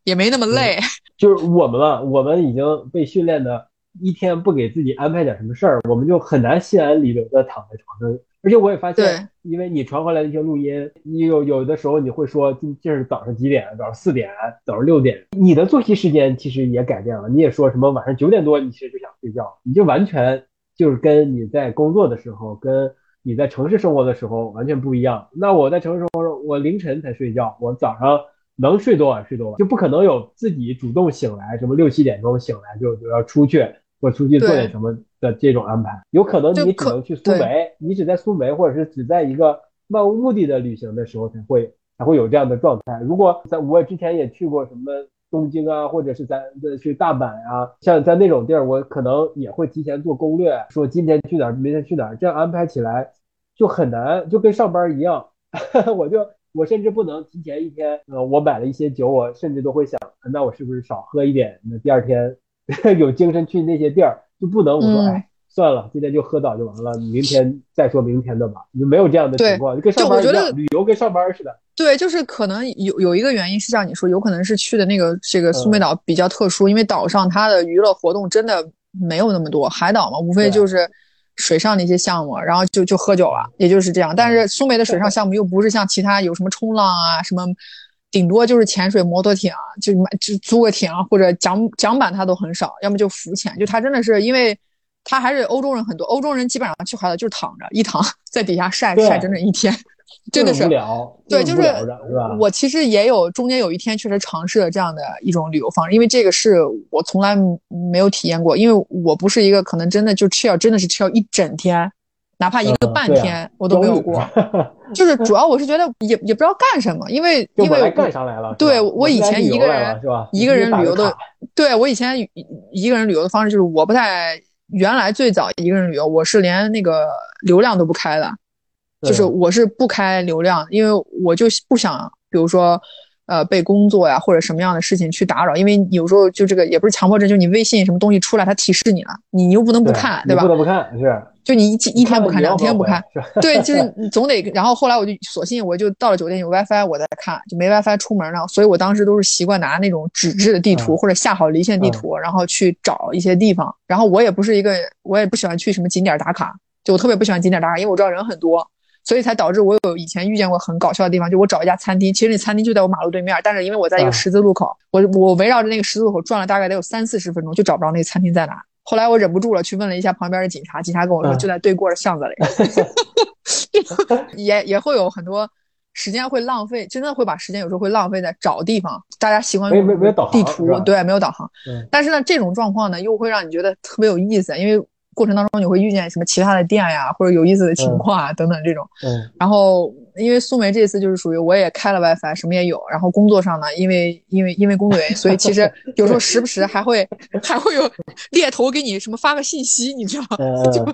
也没那么累。就是我们啊，我们已经被训练的，一天不给自己安排点什么事儿，我们就很难心安理得的躺在床上。而且我也发现，因为你传回来的一些录音，你有有的时候你会说，今这是早上几点？早上四点，早上六点。你的作息时间其实也改变了。你也说什么晚上九点多，你其实就想睡觉，你就完全就是跟你在工作的时候，跟你在城市生活的时候完全不一样。那我在城市生活，我凌晨才睡觉，我早上能睡多晚睡多晚，就不可能有自己主动醒来，什么六七点钟醒来就就要出去。或出去做点什么的这种安排，有可能你只能去苏梅，你只在苏梅，或者是只在一个漫无目的的旅行的时候才会才会有这样的状态。如果在我之前也去过什么东京啊，或者是咱去大阪啊，像在那种地儿，我可能也会提前做攻略，说今天去哪儿，明天去哪儿，这样安排起来就很难，就跟上班一样。我就我甚至不能提前一天，呃，我买了一些酒，我甚至都会想，那我是不是少喝一点？那第二天。有精神去那些地儿，就不能我说哎算了，今天就喝倒就完了，明天再说明天的吧，就没有这样的情况，就跟上班一样，旅游跟上班似的。对，就是可能有有一个原因是像你说，有可能是去的那个这个苏梅岛比较特殊，因为岛上它的娱乐活动真的没有那么多，海岛嘛，无非就是水上那些项目，然后就就喝酒了，也就是这样。但是苏梅的水上项目又不是像其他有什么冲浪啊什么。顶多就是潜水、摩托艇，就买就租个艇或者桨桨板，它都很少，要么就浮潜。就它真的是，因为它还是欧洲人很多，欧洲人基本上去海岛就是躺着一躺 在底下晒晒整整一天，真的是无聊。对，就是我其实也有中间有一天确实尝试了这样的一种旅游方式，因为这个是我从来没有体验过，因为我不是一个可能真的就吃药真的是吃药一整天。哪怕一个半天我都没有过，就是主要我是觉得也也不知道干什么，因为 因为干上来了。对我以前一个人一个人旅游的，对我以前一个人旅游的方式就是我不太原来最早一个人旅游我是连那个流量都不开的，就是我是不开流量，因为我就不想比如说呃被工作呀或者什么样的事情去打扰，因为有时候就这个也不是强迫症，就你微信什么东西出来它提示你了，你又不能不看，对吧？不能不看是。就你一一天不看，两天不看，对，就是你总得。然后后来我就索性我就到了酒店有 WiFi，我再看，就没 WiFi 出门了。所以我当时都是习惯拿那种纸质的地图或者下好离线地图，然后去找一些地方。然后我也不是一个，我也不喜欢去什么景点打卡，就我特别不喜欢景点打卡，因为我知道人很多，所以才导致我有以前遇见过很搞笑的地方，就我找一家餐厅，其实那餐厅就在我马路对面，但是因为我在一个十字路口，我我围绕着那个十字路口转了大概得有三四十分钟，就找不着那个餐厅在哪。后来我忍不住了，去问了一下旁边的警察，警察跟我说就在对过的巷子里。也也会有很多时间会浪费，真的会把时间有时候会浪费在找地方。大家习惯用地图，对，没有导航。但是呢，这种状况呢，又会让你觉得特别有意思，因为过程当中你会遇见什么其他的店呀，或者有意思的情况啊等等这种。嗯。然后因为苏梅这次就是属于我也开了 WiFi，什么也有。然后工作上呢，因为因为因为工作原因，所以其实 有时候时不时还会还会有猎头给你什么发个信息，你知道吗？就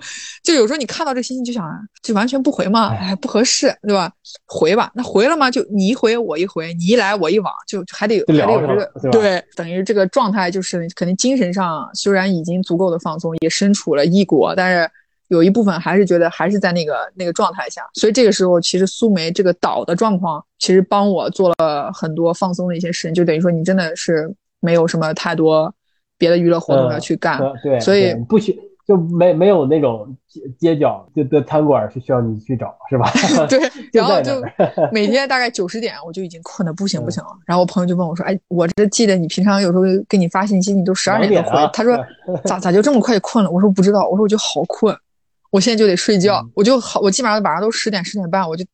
就有时候你看到这信息就想，就完全不回嘛，哎，不合适，对吧？回吧，那回了吗？就你一回我一回，你一来我一往，就还得有还得有这个对，等于这个状态就是肯定精神上虽然已经足够的放松，也身处了异国，但是有一部分还是觉得还是在那个那个状态下，所以这个时候其实苏梅这个岛的状况其实帮我做了很多放松的一些事情，就等于说你真的是没有什么太多别的娱乐活动要去干，对，所以不需。就没没有那种街街角就的餐馆是需要你去找是吧？对，然后就 每天大概九十点我就已经困得不行不行了。然后我朋友就问我说：“哎，我这记得你平常有时候给你发信息，你都十二点多回。”他说：“咋咋就这么快就困了？”我说：“不知道。”我说：“我就好困，我现在就得睡觉。我就好，我基本上晚上都十点十点半我就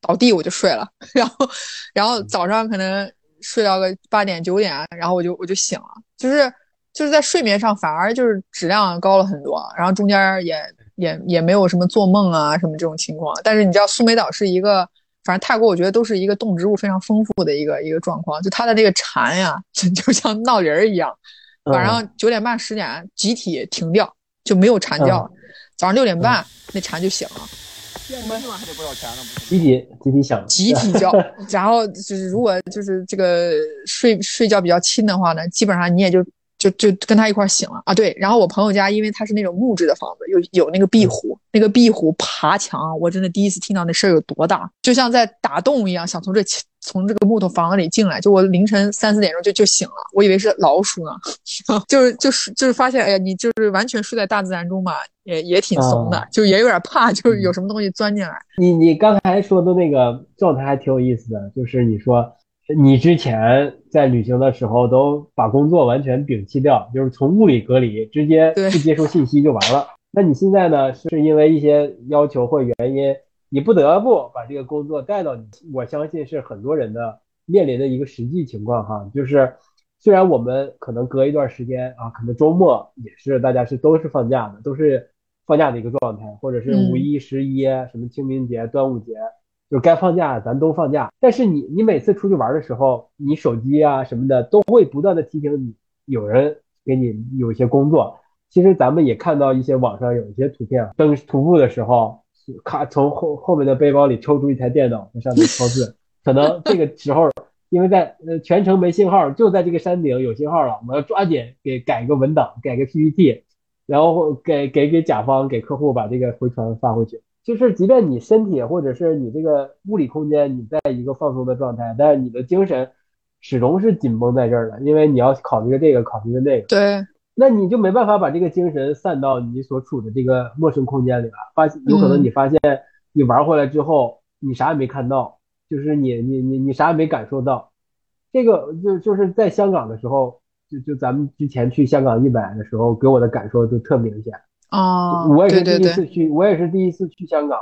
倒地我就睡了。然后，然后早上可能睡到个八点九点，然后我就我就醒了，就是。就是在睡眠上反而就是质量高了很多，然后中间也也也没有什么做梦啊什么这种情况。但是你知道苏梅岛是一个，反正泰国我觉得都是一个动植物非常丰富的一个一个状况，就它的这个蝉呀，就像闹铃一样，晚上九点半十点集体停掉，就没有蝉叫，早上六点半那蝉就醒了。还得不少钱呢，集体集体想，集体叫。然后就是如果就是这个睡睡觉比较轻的话呢，基本上你也就。就就跟他一块醒了啊，对，然后我朋友家因为他是那种木质的房子，有有那个壁虎，那个壁虎爬墙，我真的第一次听到那声儿有多大，就像在打洞一样，想从这从这个木头房子里进来，就我凌晨三四点钟就就醒了，我以为是老鼠呢，就是就是就是发现，哎呀，你就是完全睡在大自然中嘛，也也挺怂的，就也有点怕，就是有什么东西钻进来。你你刚才说的那个状态还挺有意思的，就是你说。你之前在旅行的时候都把工作完全摒弃掉，就是从物理隔离，直接不接受信息就完了。那你现在呢？是因为一些要求或原因，你不得不把这个工作带到你。我相信是很多人的面临的一个实际情况哈。就是虽然我们可能隔一段时间啊，可能周末也是大家是都是放假的，都是放假的一个状态，或者是五一、十一什么清明节、端午节。就该放假，咱都放假。但是你，你每次出去玩的时候，你手机啊什么的都会不断的提醒你，有人给你有一些工作。其实咱们也看到一些网上有一些图片，登徒步的时候，咔从后后面的背包里抽出一台电脑在上面敲字。可能这个时候，因为在呃全程没信号，就在这个山顶有信号了，我要抓紧给改个文档，改个 PPT，然后给给给甲方给客户把这个回传发回去。就是，即便你身体或者是你这个物理空间，你在一个放松的状态，但是你的精神始终是紧绷在这儿的，因为你要考虑这个，考虑那个。对，那你就没办法把这个精神散到你所处的这个陌生空间里了。发现有可能你发现你玩回来之后，你啥也没看到，就是你你你你啥也没感受到。这个就就是在香港的时候，就就咱们之前去香港一百的时候，给我的感受就特明显。哦，我也是第一次去，我也是第一次去香港，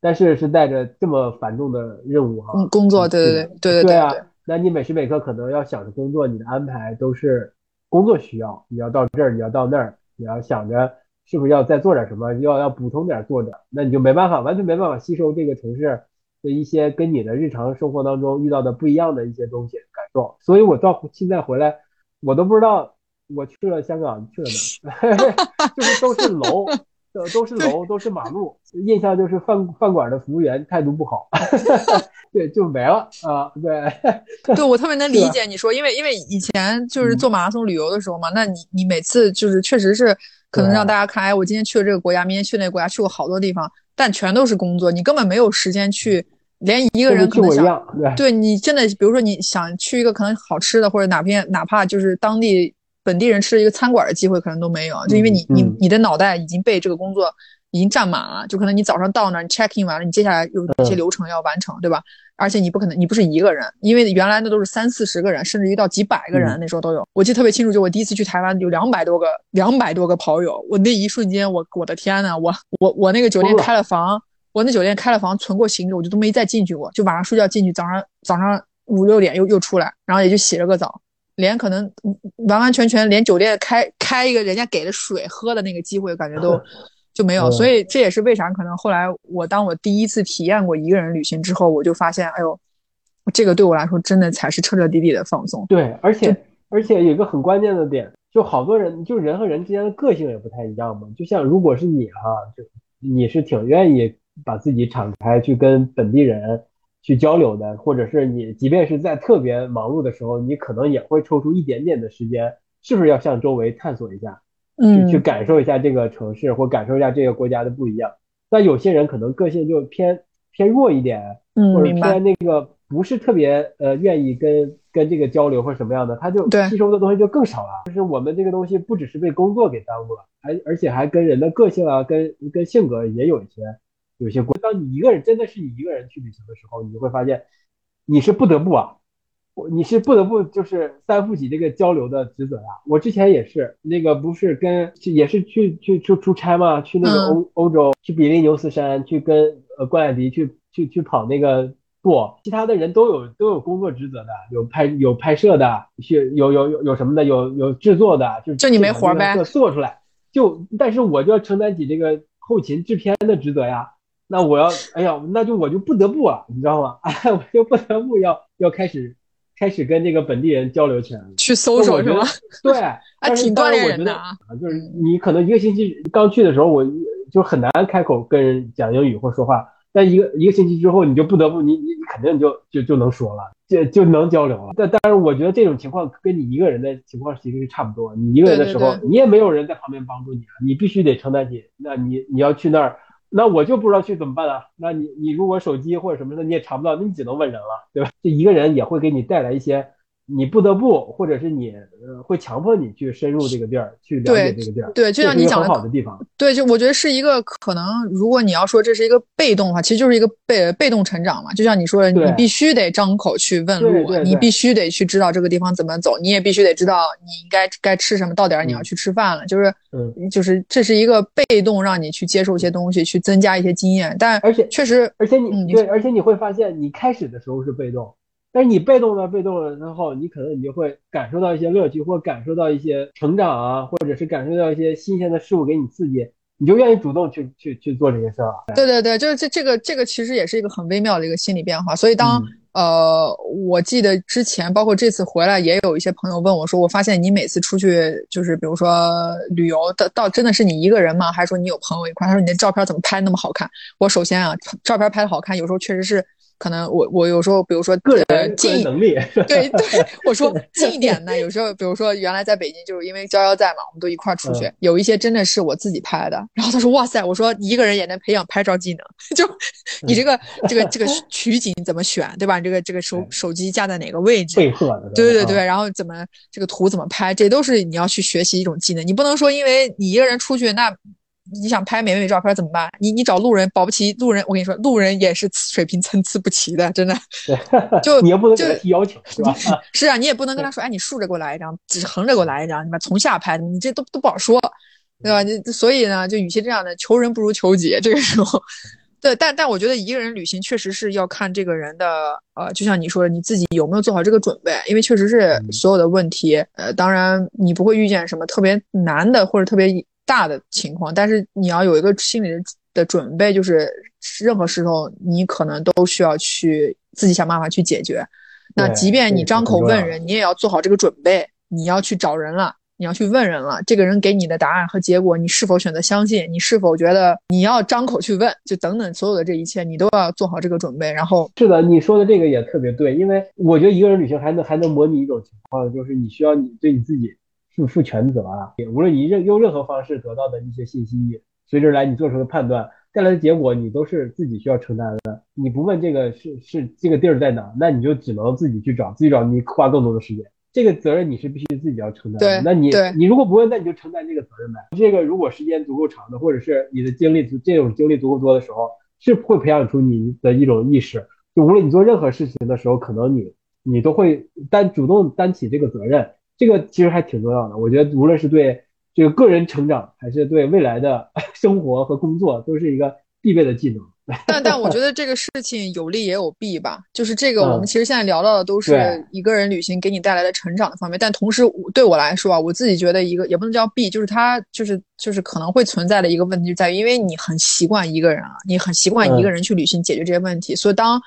但是是带着这么繁重的任务哈。嗯，工作，对对对对对啊。那你每时每刻可能要想着工作，你的安排都是工作需要，你要到这儿，你要到那儿，你要想着是不是要再做点什么，要要补充点做点，那你就没办法，完全没办法吸收这个城市的一些跟你的日常生活当中遇到的不一样的一些东西感受。所以我到现在回来，我都不知道。我去了香港，去了哪？就是都是楼，都是楼，都是马路。印象就是饭饭馆的服务员态度不好，对，就没了啊。对，对我特别能理解你说，因为因为以前就是做马拉松旅游的时候嘛，那你你每次就是确实是可能让大家看，哎，我今天去了这个国家，明天去那个国家，去过好多地方，但全都是工作，你根本没有时间去连一个人可能想，对你真的，比如说你想去一个可能好吃的，或者哪边哪怕就是当地。本地人吃一个餐馆的机会可能都没有，就因为你你你的脑袋已经被这个工作已经占满了，就可能你早上到那儿，你 check in 完了，你接下来有一些流程要完成，对吧？而且你不可能，你不是一个人，因为原来那都是三四十个人，甚至于到几百个人，那时候都有。我记得特别清楚，就我第一次去台湾，有两百多个两百多个跑友，我那一瞬间，我我的天呐，我我我那个酒店开了房，我那酒店开了房，存过行李，我就都没再进去过，就晚上睡觉进去，早上早上五六点又又出来，然后也就洗了个澡。连可能完完全全连酒店开开一个人家给的水喝的那个机会，感觉都 就没有。所以这也是为啥可能后来我当我第一次体验过一个人旅行之后，我就发现，哎呦，这个对我来说真的才是彻彻底底的放松。对，而且而且有一个很关键的点，就好多人就人和人之间的个性也不太一样嘛。就像如果是你哈，就你是挺愿意把自己敞开去跟本地人。去交流的，或者是你，即便是在特别忙碌的时候，你可能也会抽出一点点的时间，是不是要向周围探索一下，嗯，去感受一下这个城市或感受一下这个国家的不一样。那有些人可能个性就偏偏弱一点，嗯，或者偏那个不是特别呃愿意跟跟这个交流或什么样的，他就吸收的东西就更少了。就是我们这个东西不只是被工作给耽误了，还而且还跟人的个性啊，跟跟性格也有一些。有些国，当你一个人真的是你一个人去旅行的时候，你就会发现，你是不得不啊，你是不得不就是担负起这个交流的职责啊。我之前也是，那个不是跟也是去去去出差嘛，去那个欧欧洲，去比利牛斯山，去跟呃关雅迪去去去跑那个步，其他的人都有都有工作职责的，有拍有拍摄的，去有有有有什么的，有有制作的，就就你没活呗，做出来就，但是我就要承担起这个后勤制片的职责呀。那我要，哎呀，那就我就不得不啊，你知道吗？哎，我就不得不要要开始开始跟这个本地人交流起来了，去搜索是吗？对，还挺锻炼人的啊。就是你可能一个星期刚去的时候，我就很难开口跟人讲英语或说话，但一个一个星期之后，你就不得不，你你你肯定就就就能说了，就就能交流了。但但是我觉得这种情况跟你一个人的情况其实是差不多。你一个人的时候，你也没有人在旁边帮助你啊，你必须得承担起。那你你要去那儿。那我就不知道去怎么办啊？那你你如果手机或者什么的你也查不到，那你只能问人了，对吧？这一个人也会给你带来一些。你不得不，或者是你呃会强迫你去深入这个地儿，去了解这个地儿。对，就像你讲的，好的地方。对，就我觉得是一个可能，如果你要说这是一个被动的话，其实就是一个被被动成长嘛。就像你说的，你必须得张口去问路，你必须得去知道这个地方怎么走，你也必须得知道你应该该吃什么，到点你要去吃饭了。就是，就是这是一个被动让你去接受一些东西，去增加一些经验。但而且确实，而且你对，而且你会发现，你开始的时候是被动。但是你被动了，被动了之后，你可能你就会感受到一些乐趣，或感受到一些成长啊，或者是感受到一些新鲜的事物给你刺激，你就愿意主动去去去做这些事儿了。对对对，就是这这个这个其实也是一个很微妙的一个心理变化。所以当呃，我记得之前包括这次回来，也有一些朋友问我说，我发现你每次出去就是比如说旅游，到到真的是你一个人吗？还是说你有朋友一块？他说你的照片怎么拍那么好看？我首先啊，照片拍的好看，有时候确实是。可能我我有时候，比如说个人近能力，对 对，我说近一点的，有时候比如说原来在北京，就是因为娇娇在嘛，我们都一块儿出去，有一些真的是我自己拍的。然后他说哇塞，我说一个人也能培养拍照技能，就你这个 这个这个取景怎么选，对吧？这个这个手手机架在哪个位置？的对对对，然后怎么这个图怎么拍，这都是你要去学习一种技能。你不能说因为你一个人出去那。你想拍美美照片怎么办？你你找路人，保不齐路人，我跟你说，路人也是水平参差不齐的，真的。就 你也不能提要求，是吧？是啊，你也不能跟他说，哎，你竖着给我来一张，只横着给我来一张，你把从下拍，你这都都不好说，对吧？你所以呢，就与其这样的，求人不如求己。这个时候，对，但但我觉得一个人旅行确实是要看这个人的，呃，就像你说的，你自己有没有做好这个准备？因为确实是所有的问题，呃，当然你不会遇见什么特别难的或者特别。大的情况，但是你要有一个心理的准备，就是任何时候你可能都需要去自己想办法去解决。那即便你张口问人，你也要做好这个准备。你要去找人了，你要去问人了，这个人给你的答案和结果，你是否选择相信？你是否觉得你要张口去问？就等等所有的这一切，你都要做好这个准备。然后是的，你说的这个也特别对，因为我觉得一个人旅行还能还能模拟一种情况，就是你需要你对你自己。负负全责啊！无论你任用任何方式得到的一些信息，随之来你做出的判断带来的结果，你都是自己需要承担的。你不问这个是是这个地儿在哪，那你就只能自己去找，自己找你花更多的时间。这个责任你是必须自己要承担的。那你你如果不问，那你就承担这个责任呗。这个如果时间足够长的，或者是你的精力足这种精力足够多的时候，是会培养出你的一种意识。就无论你做任何事情的时候，可能你你都会担主动担起这个责任。这个其实还挺重要的，我觉得无论是对这个个人成长，还是对未来的 生活和工作，都是一个必备的技能。但但我觉得这个事情有利也有弊吧，就是这个我们嗯其实现在聊到的都是一个人旅行给你带来的成长的方面，但同时我对我来说啊，我自己觉得一个也不能叫弊，就是它就是就是可能会存在的一个问题就在于，因为你很习惯一个人啊，你很习惯一个嗯。人去旅行解决这些问题，所以当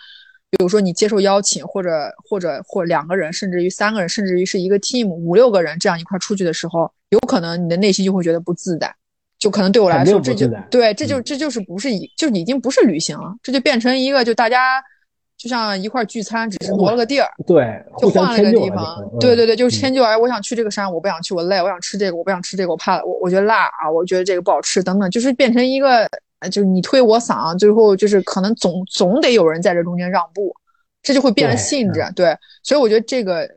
比如说你接受邀请，或者或者或两个人，甚至于三个人，甚至于是一个 team 五六个人这样一块出去的时候，有可能你的内心就会觉得不自在。就可能对我来说，这就对，这就嗯这就是不是一，就已经不是旅行了，这就变成一个就大家就像一块聚餐，只是挪了个地儿，对，就换了个地方对对对，就是嗯迁就。哎，我想去这个山，我不想去，我累，我想吃这个，我不想吃这个，我怕我我觉得辣啊，我觉得这个不好吃，等等，就是变成一个，呃就是你推我搡，最后就是可能总总得有人在这中间让步，这就会变成性质。对，所以我觉得这个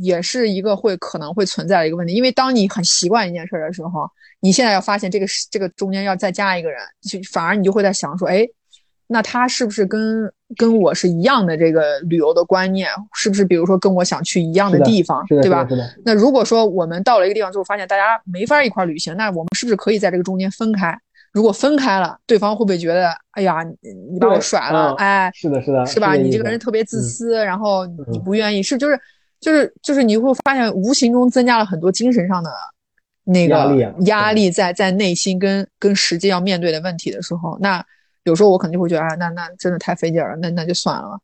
也是一个会可能会存在的一个问题，因为当你很习惯一件事儿的时候，你现在要发现这个这个中间要再加一个人，就反而你就会在想说，哎，那他是不是跟跟我是一样的这个旅游的观念？是不是比如说跟我想去一样的地方，对吧？那如果说我们到了一个地方之后，发现大家没法一块儿旅行，那我们是不是可以在这个中间分开？如果分开了，对方会不会觉得，哎呀，你你把我甩了，嗯哎，是的，是的，是吧？你这个人特别自嗯私，然后你嗯不愿意，是就是就是就是你会发现无形中增加了很多精神上的那个压力在在内心跟跟实际要面对的问题的时候，那有时候我可能就会觉得，啊，那那真的太费劲儿了，那那就算了。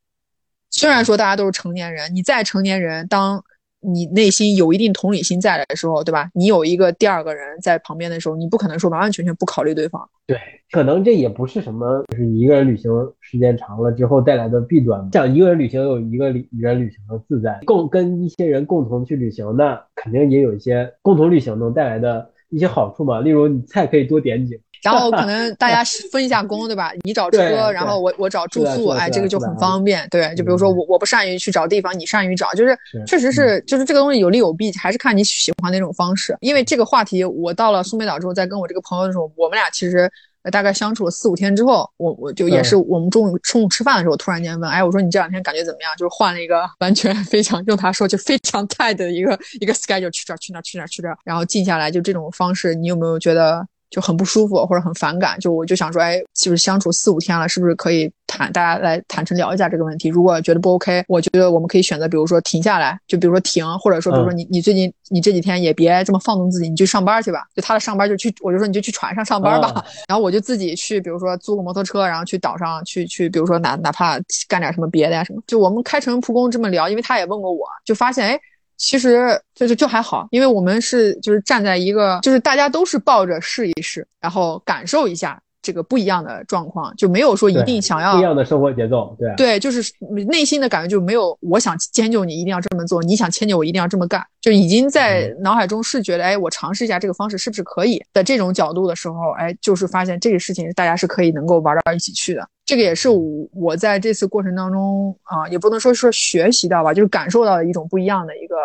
虽然说大家都是成年人，你再成年人，当你内心有一定同理心在的时候，对吧？你有一个第二个人在旁边的时候，你不可能说完完全全不考虑对方。对，可能这也不是什么，就是你一个人旅行时间长了之后带来的弊端。像一个人旅行有一个人旅行的自在，共跟一些人共同去旅行，那肯定也有一些共同旅行能带来的一些好处嘛。例如，你菜可以多点几个，然后可 能大家分一下工，对吧？你找车，然后我我找住宿，哎，这个就很方便。对，就比如说嗯我我不善于去找地方，你善于找，就是是确实是就是这个东西有利有弊，还是看你喜欢哪种方式。因为这个话题，我到了苏梅岛之后，在跟我这个朋友的时候，我们俩其实。呃大概相处了四五天之后，我我就也是我们中午中午吃饭的时候，突然间问，哎，我说你这两天感觉怎么样？就是换了一个完全非常用他说就非常 tight 的一个一个 schedule，去这儿去那儿去那儿去这儿，然后静下来，就这种方式，你有没有觉得就很不舒服或者很反感？就我就想说，哎，就是相处四五天了，是不是可以坦大家来坦诚聊一下这个问题？如果觉得不 OK，我觉得我们可以选择，比如说停下来，就比如说停，或者说比如说你你最近你这几天也别这么放纵自己，你去上班去吧。就他的上班就去，我就说你就去船上上班吧。啊 然后我就自己去，比如说租个摩托车，然后去岛上去去，比如说哪哪怕干点什么别的呀什么。就我们开诚布公这么聊，因为他也问过我，就发现哎。其实就是就还好，因为我们是就是站在一个，就是大家都是抱着试一试，然后感受一下这个不一样的状况，就没有说一定想要不一样的生活节奏，对啊，对，就是内心的感觉就没有我想迁就你一定要这么做，你想迁就我一定要这么干，就已经在嗯脑海中是觉得，哎，我尝试一下这个方式是不是可以的这种角度的时候，哎，就是发现这个事情大家是可以能够玩到一起去的。这个也是我我在这次过程当中啊，也不能说是学习到吧，就是感受到的一种不一样的一个。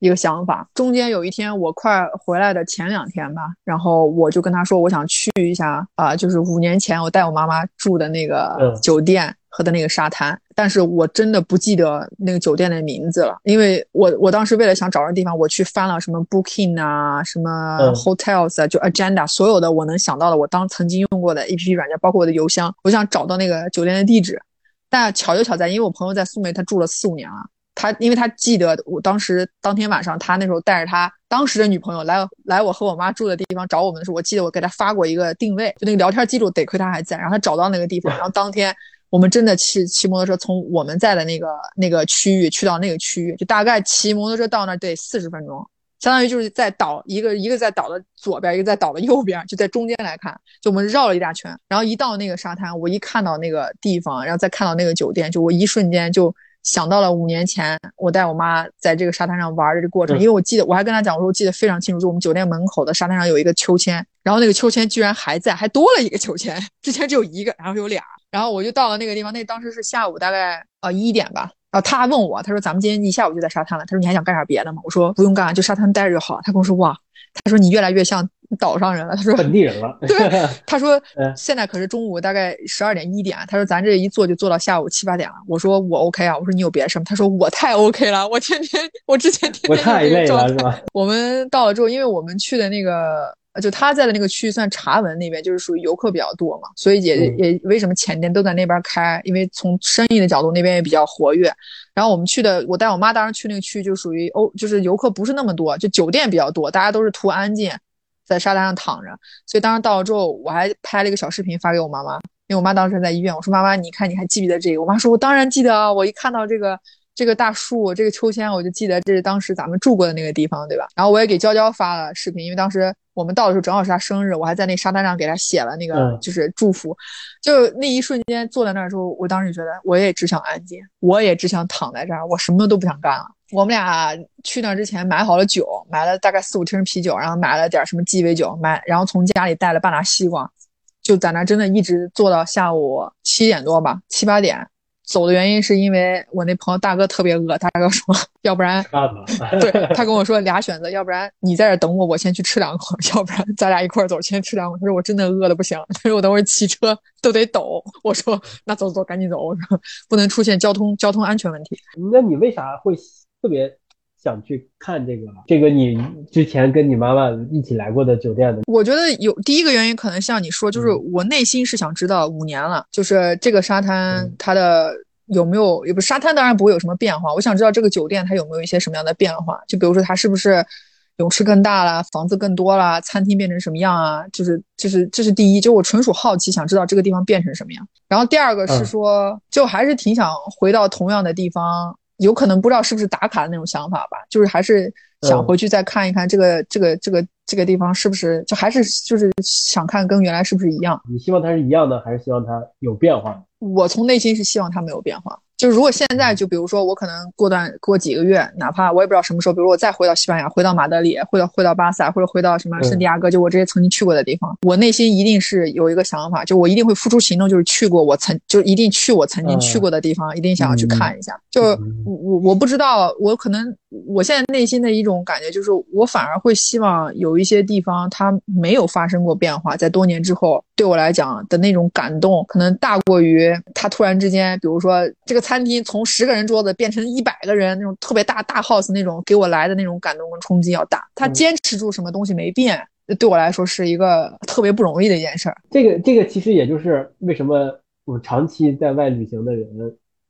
一个想法，中间有一天我快回来的前两天吧，然后我就跟他说，我想去一下啊、就是五年前我带我妈妈住的那个嗯酒店和的那个沙滩，但是我真的不记得那个酒店的名字了，因为我我当时为了想找个地方，我去翻了什么 Booking 啊，什么嗯 Hotels 啊，就 Agenda 所有的我能想到的，我当曾经用过的 APP 软件，包括我的邮箱，我想找到那个酒店的地址，但巧就巧在，因为我朋友在苏梅，他住了四五年了。他因为他记得我当时当天晚上，他那时候带着他当时的女朋友来来我和我妈住的地方找我们的时候，我记得我给他发过一个定位，就那个聊天记录，得亏他还在，然后他找到那个地方，然后当天我们真的骑骑摩托车从我们在的那个那个区域去到那个区域，就大概骑摩托车到那儿得四十分钟，相当于就是在岛一个一个在岛的左边，一个在岛的右边，就在中间来看，就我们绕了一大圈，然后一到那个沙滩，我一看到那个地方，然后再看到那个酒店，就我一瞬间就。想到了五年前我带我妈在这个沙滩上玩的这个过程，嗯因为我记得我还跟她讲，我说我记得非常清楚，就我们酒店门口的沙滩上有一个秋千，然后那个秋千居然还在，还多了一个秋千，之前只有一个，然后有俩，然后我就到了那个地方，那当时是下午大概呃一点吧，然后他还问我，他说咱们今天一下午就在沙滩了，他说你还想干点别的吗？我说不用干，就沙滩待着就好。他跟我说哇，他说你越来越像岛上人了，他说本地人了，对，他说嗯现在可是中午大概十二点一点，他说咱这一坐就坐到下午七八点了。我说我 OK 啊，我说你有别的事吗？他说我太 OK 了，我天天我之前天天我太累了，是吧？我们到了之后，因为我们去的那个就他在的那个区域算茶文那边，就是属于游客比较多嘛，所以也也为什么前店都在那边开，因为从生意的角度那边也比较活跃。然后我们去的，我带我妈当时去那个区，就属于欧，就是游客不是那么多，就酒店比较多，大家都是图安静，在沙滩上躺着。所以当时到了之后，我还拍了一个小视频发给我妈妈，因为我妈当时在医院，我说妈妈，你看你还记不记得这个？我妈说，我当然记得啊，我一看到这个。这个大树，这个秋千，我就记得这是当时咱们住过的那个地方，对吧？然后我也给娇娇发了视频，因为当时我们到的时候正好是她生日，我还在那沙滩上给她写了那个就是祝福。就那一瞬间坐在那儿的时候，我当时觉得我也只想安静，我也只想躺在这儿，我什么都不想干了。我们俩去那之前买好了酒，买了大概四五听啤酒，然后买了点什么鸡尾酒，买然后从家里带了半拉西瓜，就在那真的一直坐到下午七点多吧，七八点。走的原因是因为我那朋友大哥特别饿，大哥说要不然，对他跟我说俩选择，要不然你在这等我，我先去吃两口，要不然咱俩一块儿走，先吃两口。他说我真的饿的不行，他说我等会儿骑车都得抖。我说那走走，赶紧走，我说不能出现交通交通安全问题。那你为啥会特别？想去看这个，这个你之前跟你妈妈一起来过的酒店的，我觉得有第一个原因，可能像你说，就是我内心是想知道五年了，就是这个沙滩它的有没有，也不沙滩当然不会有什么变化，我想知道这个酒店它有没有一些什么样的变化，就比如说它是不是泳池更大了，房子更多了，餐厅变成什么样啊？就是就是这是第一，就我纯属好奇，想知道这个地方变成什么样。然后第二个是说，就还是挺想回到同样的地方。有可能不知道是不是打卡的那种想法吧，就是还是想回去再看一看这个这个这个这个地方是不是就还是就是想看跟原来是不是一样。你希望它是一样的，还是希望它有变化？我从内心是希望它没有变化。就是如果现在就比如说我可能过段过几个月，哪怕我也不知道什么时候，比如我再回到西班牙，回到马德里，回到回到巴萨，或者回到什么圣地亚哥，就我这些曾经去过的地方，我内心一定是有一个想法，就我一定会付出行动，就是去过我曾就一定去我曾经去过的地方，一定想要去看一下。就我我不知道，我可能我现在内心的一种感觉就是，我反而会希望有一些地方它没有发生过变化，在多年之后对我来讲的那种感动，可能大过于它突然之间，比如说这个餐厅从十个人桌子变成一百个人那种特别大大 house 那种，给我来的那种感动跟冲击要大。他坚持住什么东西没变，对我来说是一个特别不容易的一件事儿。这个这个其实也就是为什么我长期在外旅行的人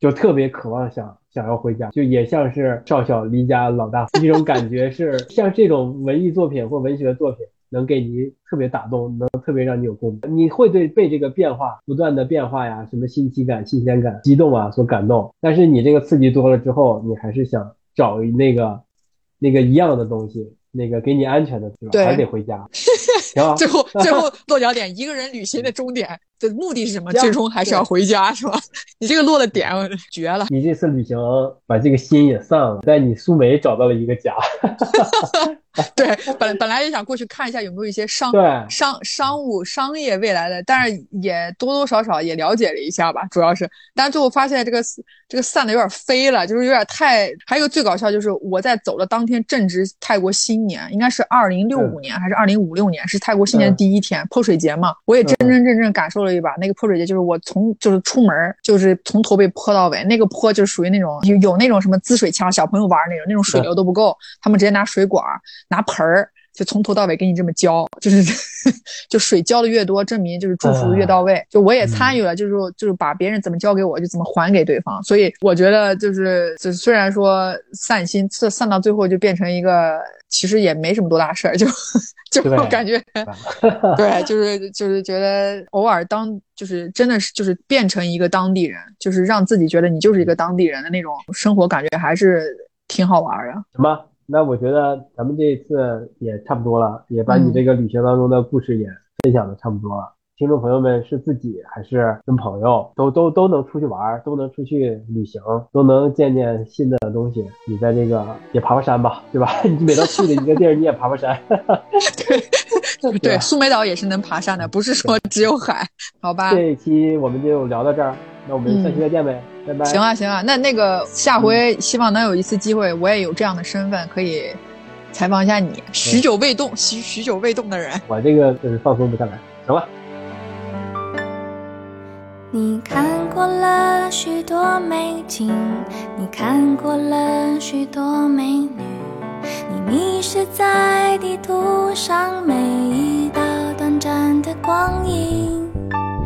就特别渴望想想要回家，就也像是少小离家老大这种感觉，是像这种文艺作品或文学作品。能给你特别打动，能特别让你有共鸣，你会对被这个变化不断的变化呀，什么新奇感、新鲜感、激动啊所感动。但是你这个刺激多了之后，你还是想找那个那个一样的东西，那个给你安全的，地方？还得回家。行，最后最后落脚点，一个人旅行的终点的目的是什么？最终还是要回家，是吧？你这个落的点绝了。你这次旅行把这个心也散了，在你苏梅找到了一个家。对，本本来也想过去看一下有没有一些商商商务商业未来的，但是也多多少少也了解了一下吧，主要是，但最后发现这个这个散的有点飞了，就是有点太。还有一个最搞笑就是我在走的当天正值泰国新年，应该是二零六五年还是二零五六年，是泰国新年第一天泼水节嘛，我也真真正正感受了一把那个泼水节，就是我从就是出门就是从头被泼到尾，那个泼就属于那种有有那种什么滋水枪，小朋友玩那种，那种水流都不够，他们直接拿水管。拿盆儿就从头到尾给你这么浇，就是 就水浇的越多，证明就是祝福越到位。就我也参与了，就是就是把别人怎么交给我，就怎么还给对方。所以我觉得就是就虽然说散心，散散到最后就变成一个，其实也没什么多大事儿，就就感觉 对，就是就是觉得偶尔当就是真的是就是变成一个当地人，就是让自己觉得你就是一个当地人的那种生活感觉，还是挺好玩的。什么？那我觉得咱们这一次也差不多了，也把你这个旅行当中的故事也分享的差不多了。听众朋友们是自己还是跟朋友，都都都能出去玩，都能出去旅行，都能见见新的东西。你在这个也爬爬山吧，对吧？你每到去的一个地儿，你也爬爬山。对 对，苏梅岛也是能爬山的，不是说只有海，好吧？这一期我们就聊到这儿，那我们下期再见呗。行啊行啊，那那个下回希望能有一次机会，我也有这样的身份可以采访一下你。许久未动，许许久未动的人，我这个就是放松不下来，行吧。你看过了许多美景，你看过了许多美女，你迷失在地图上每一。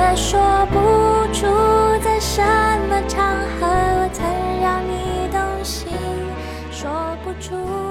却说不出在什么场合我曾让你动心说不出。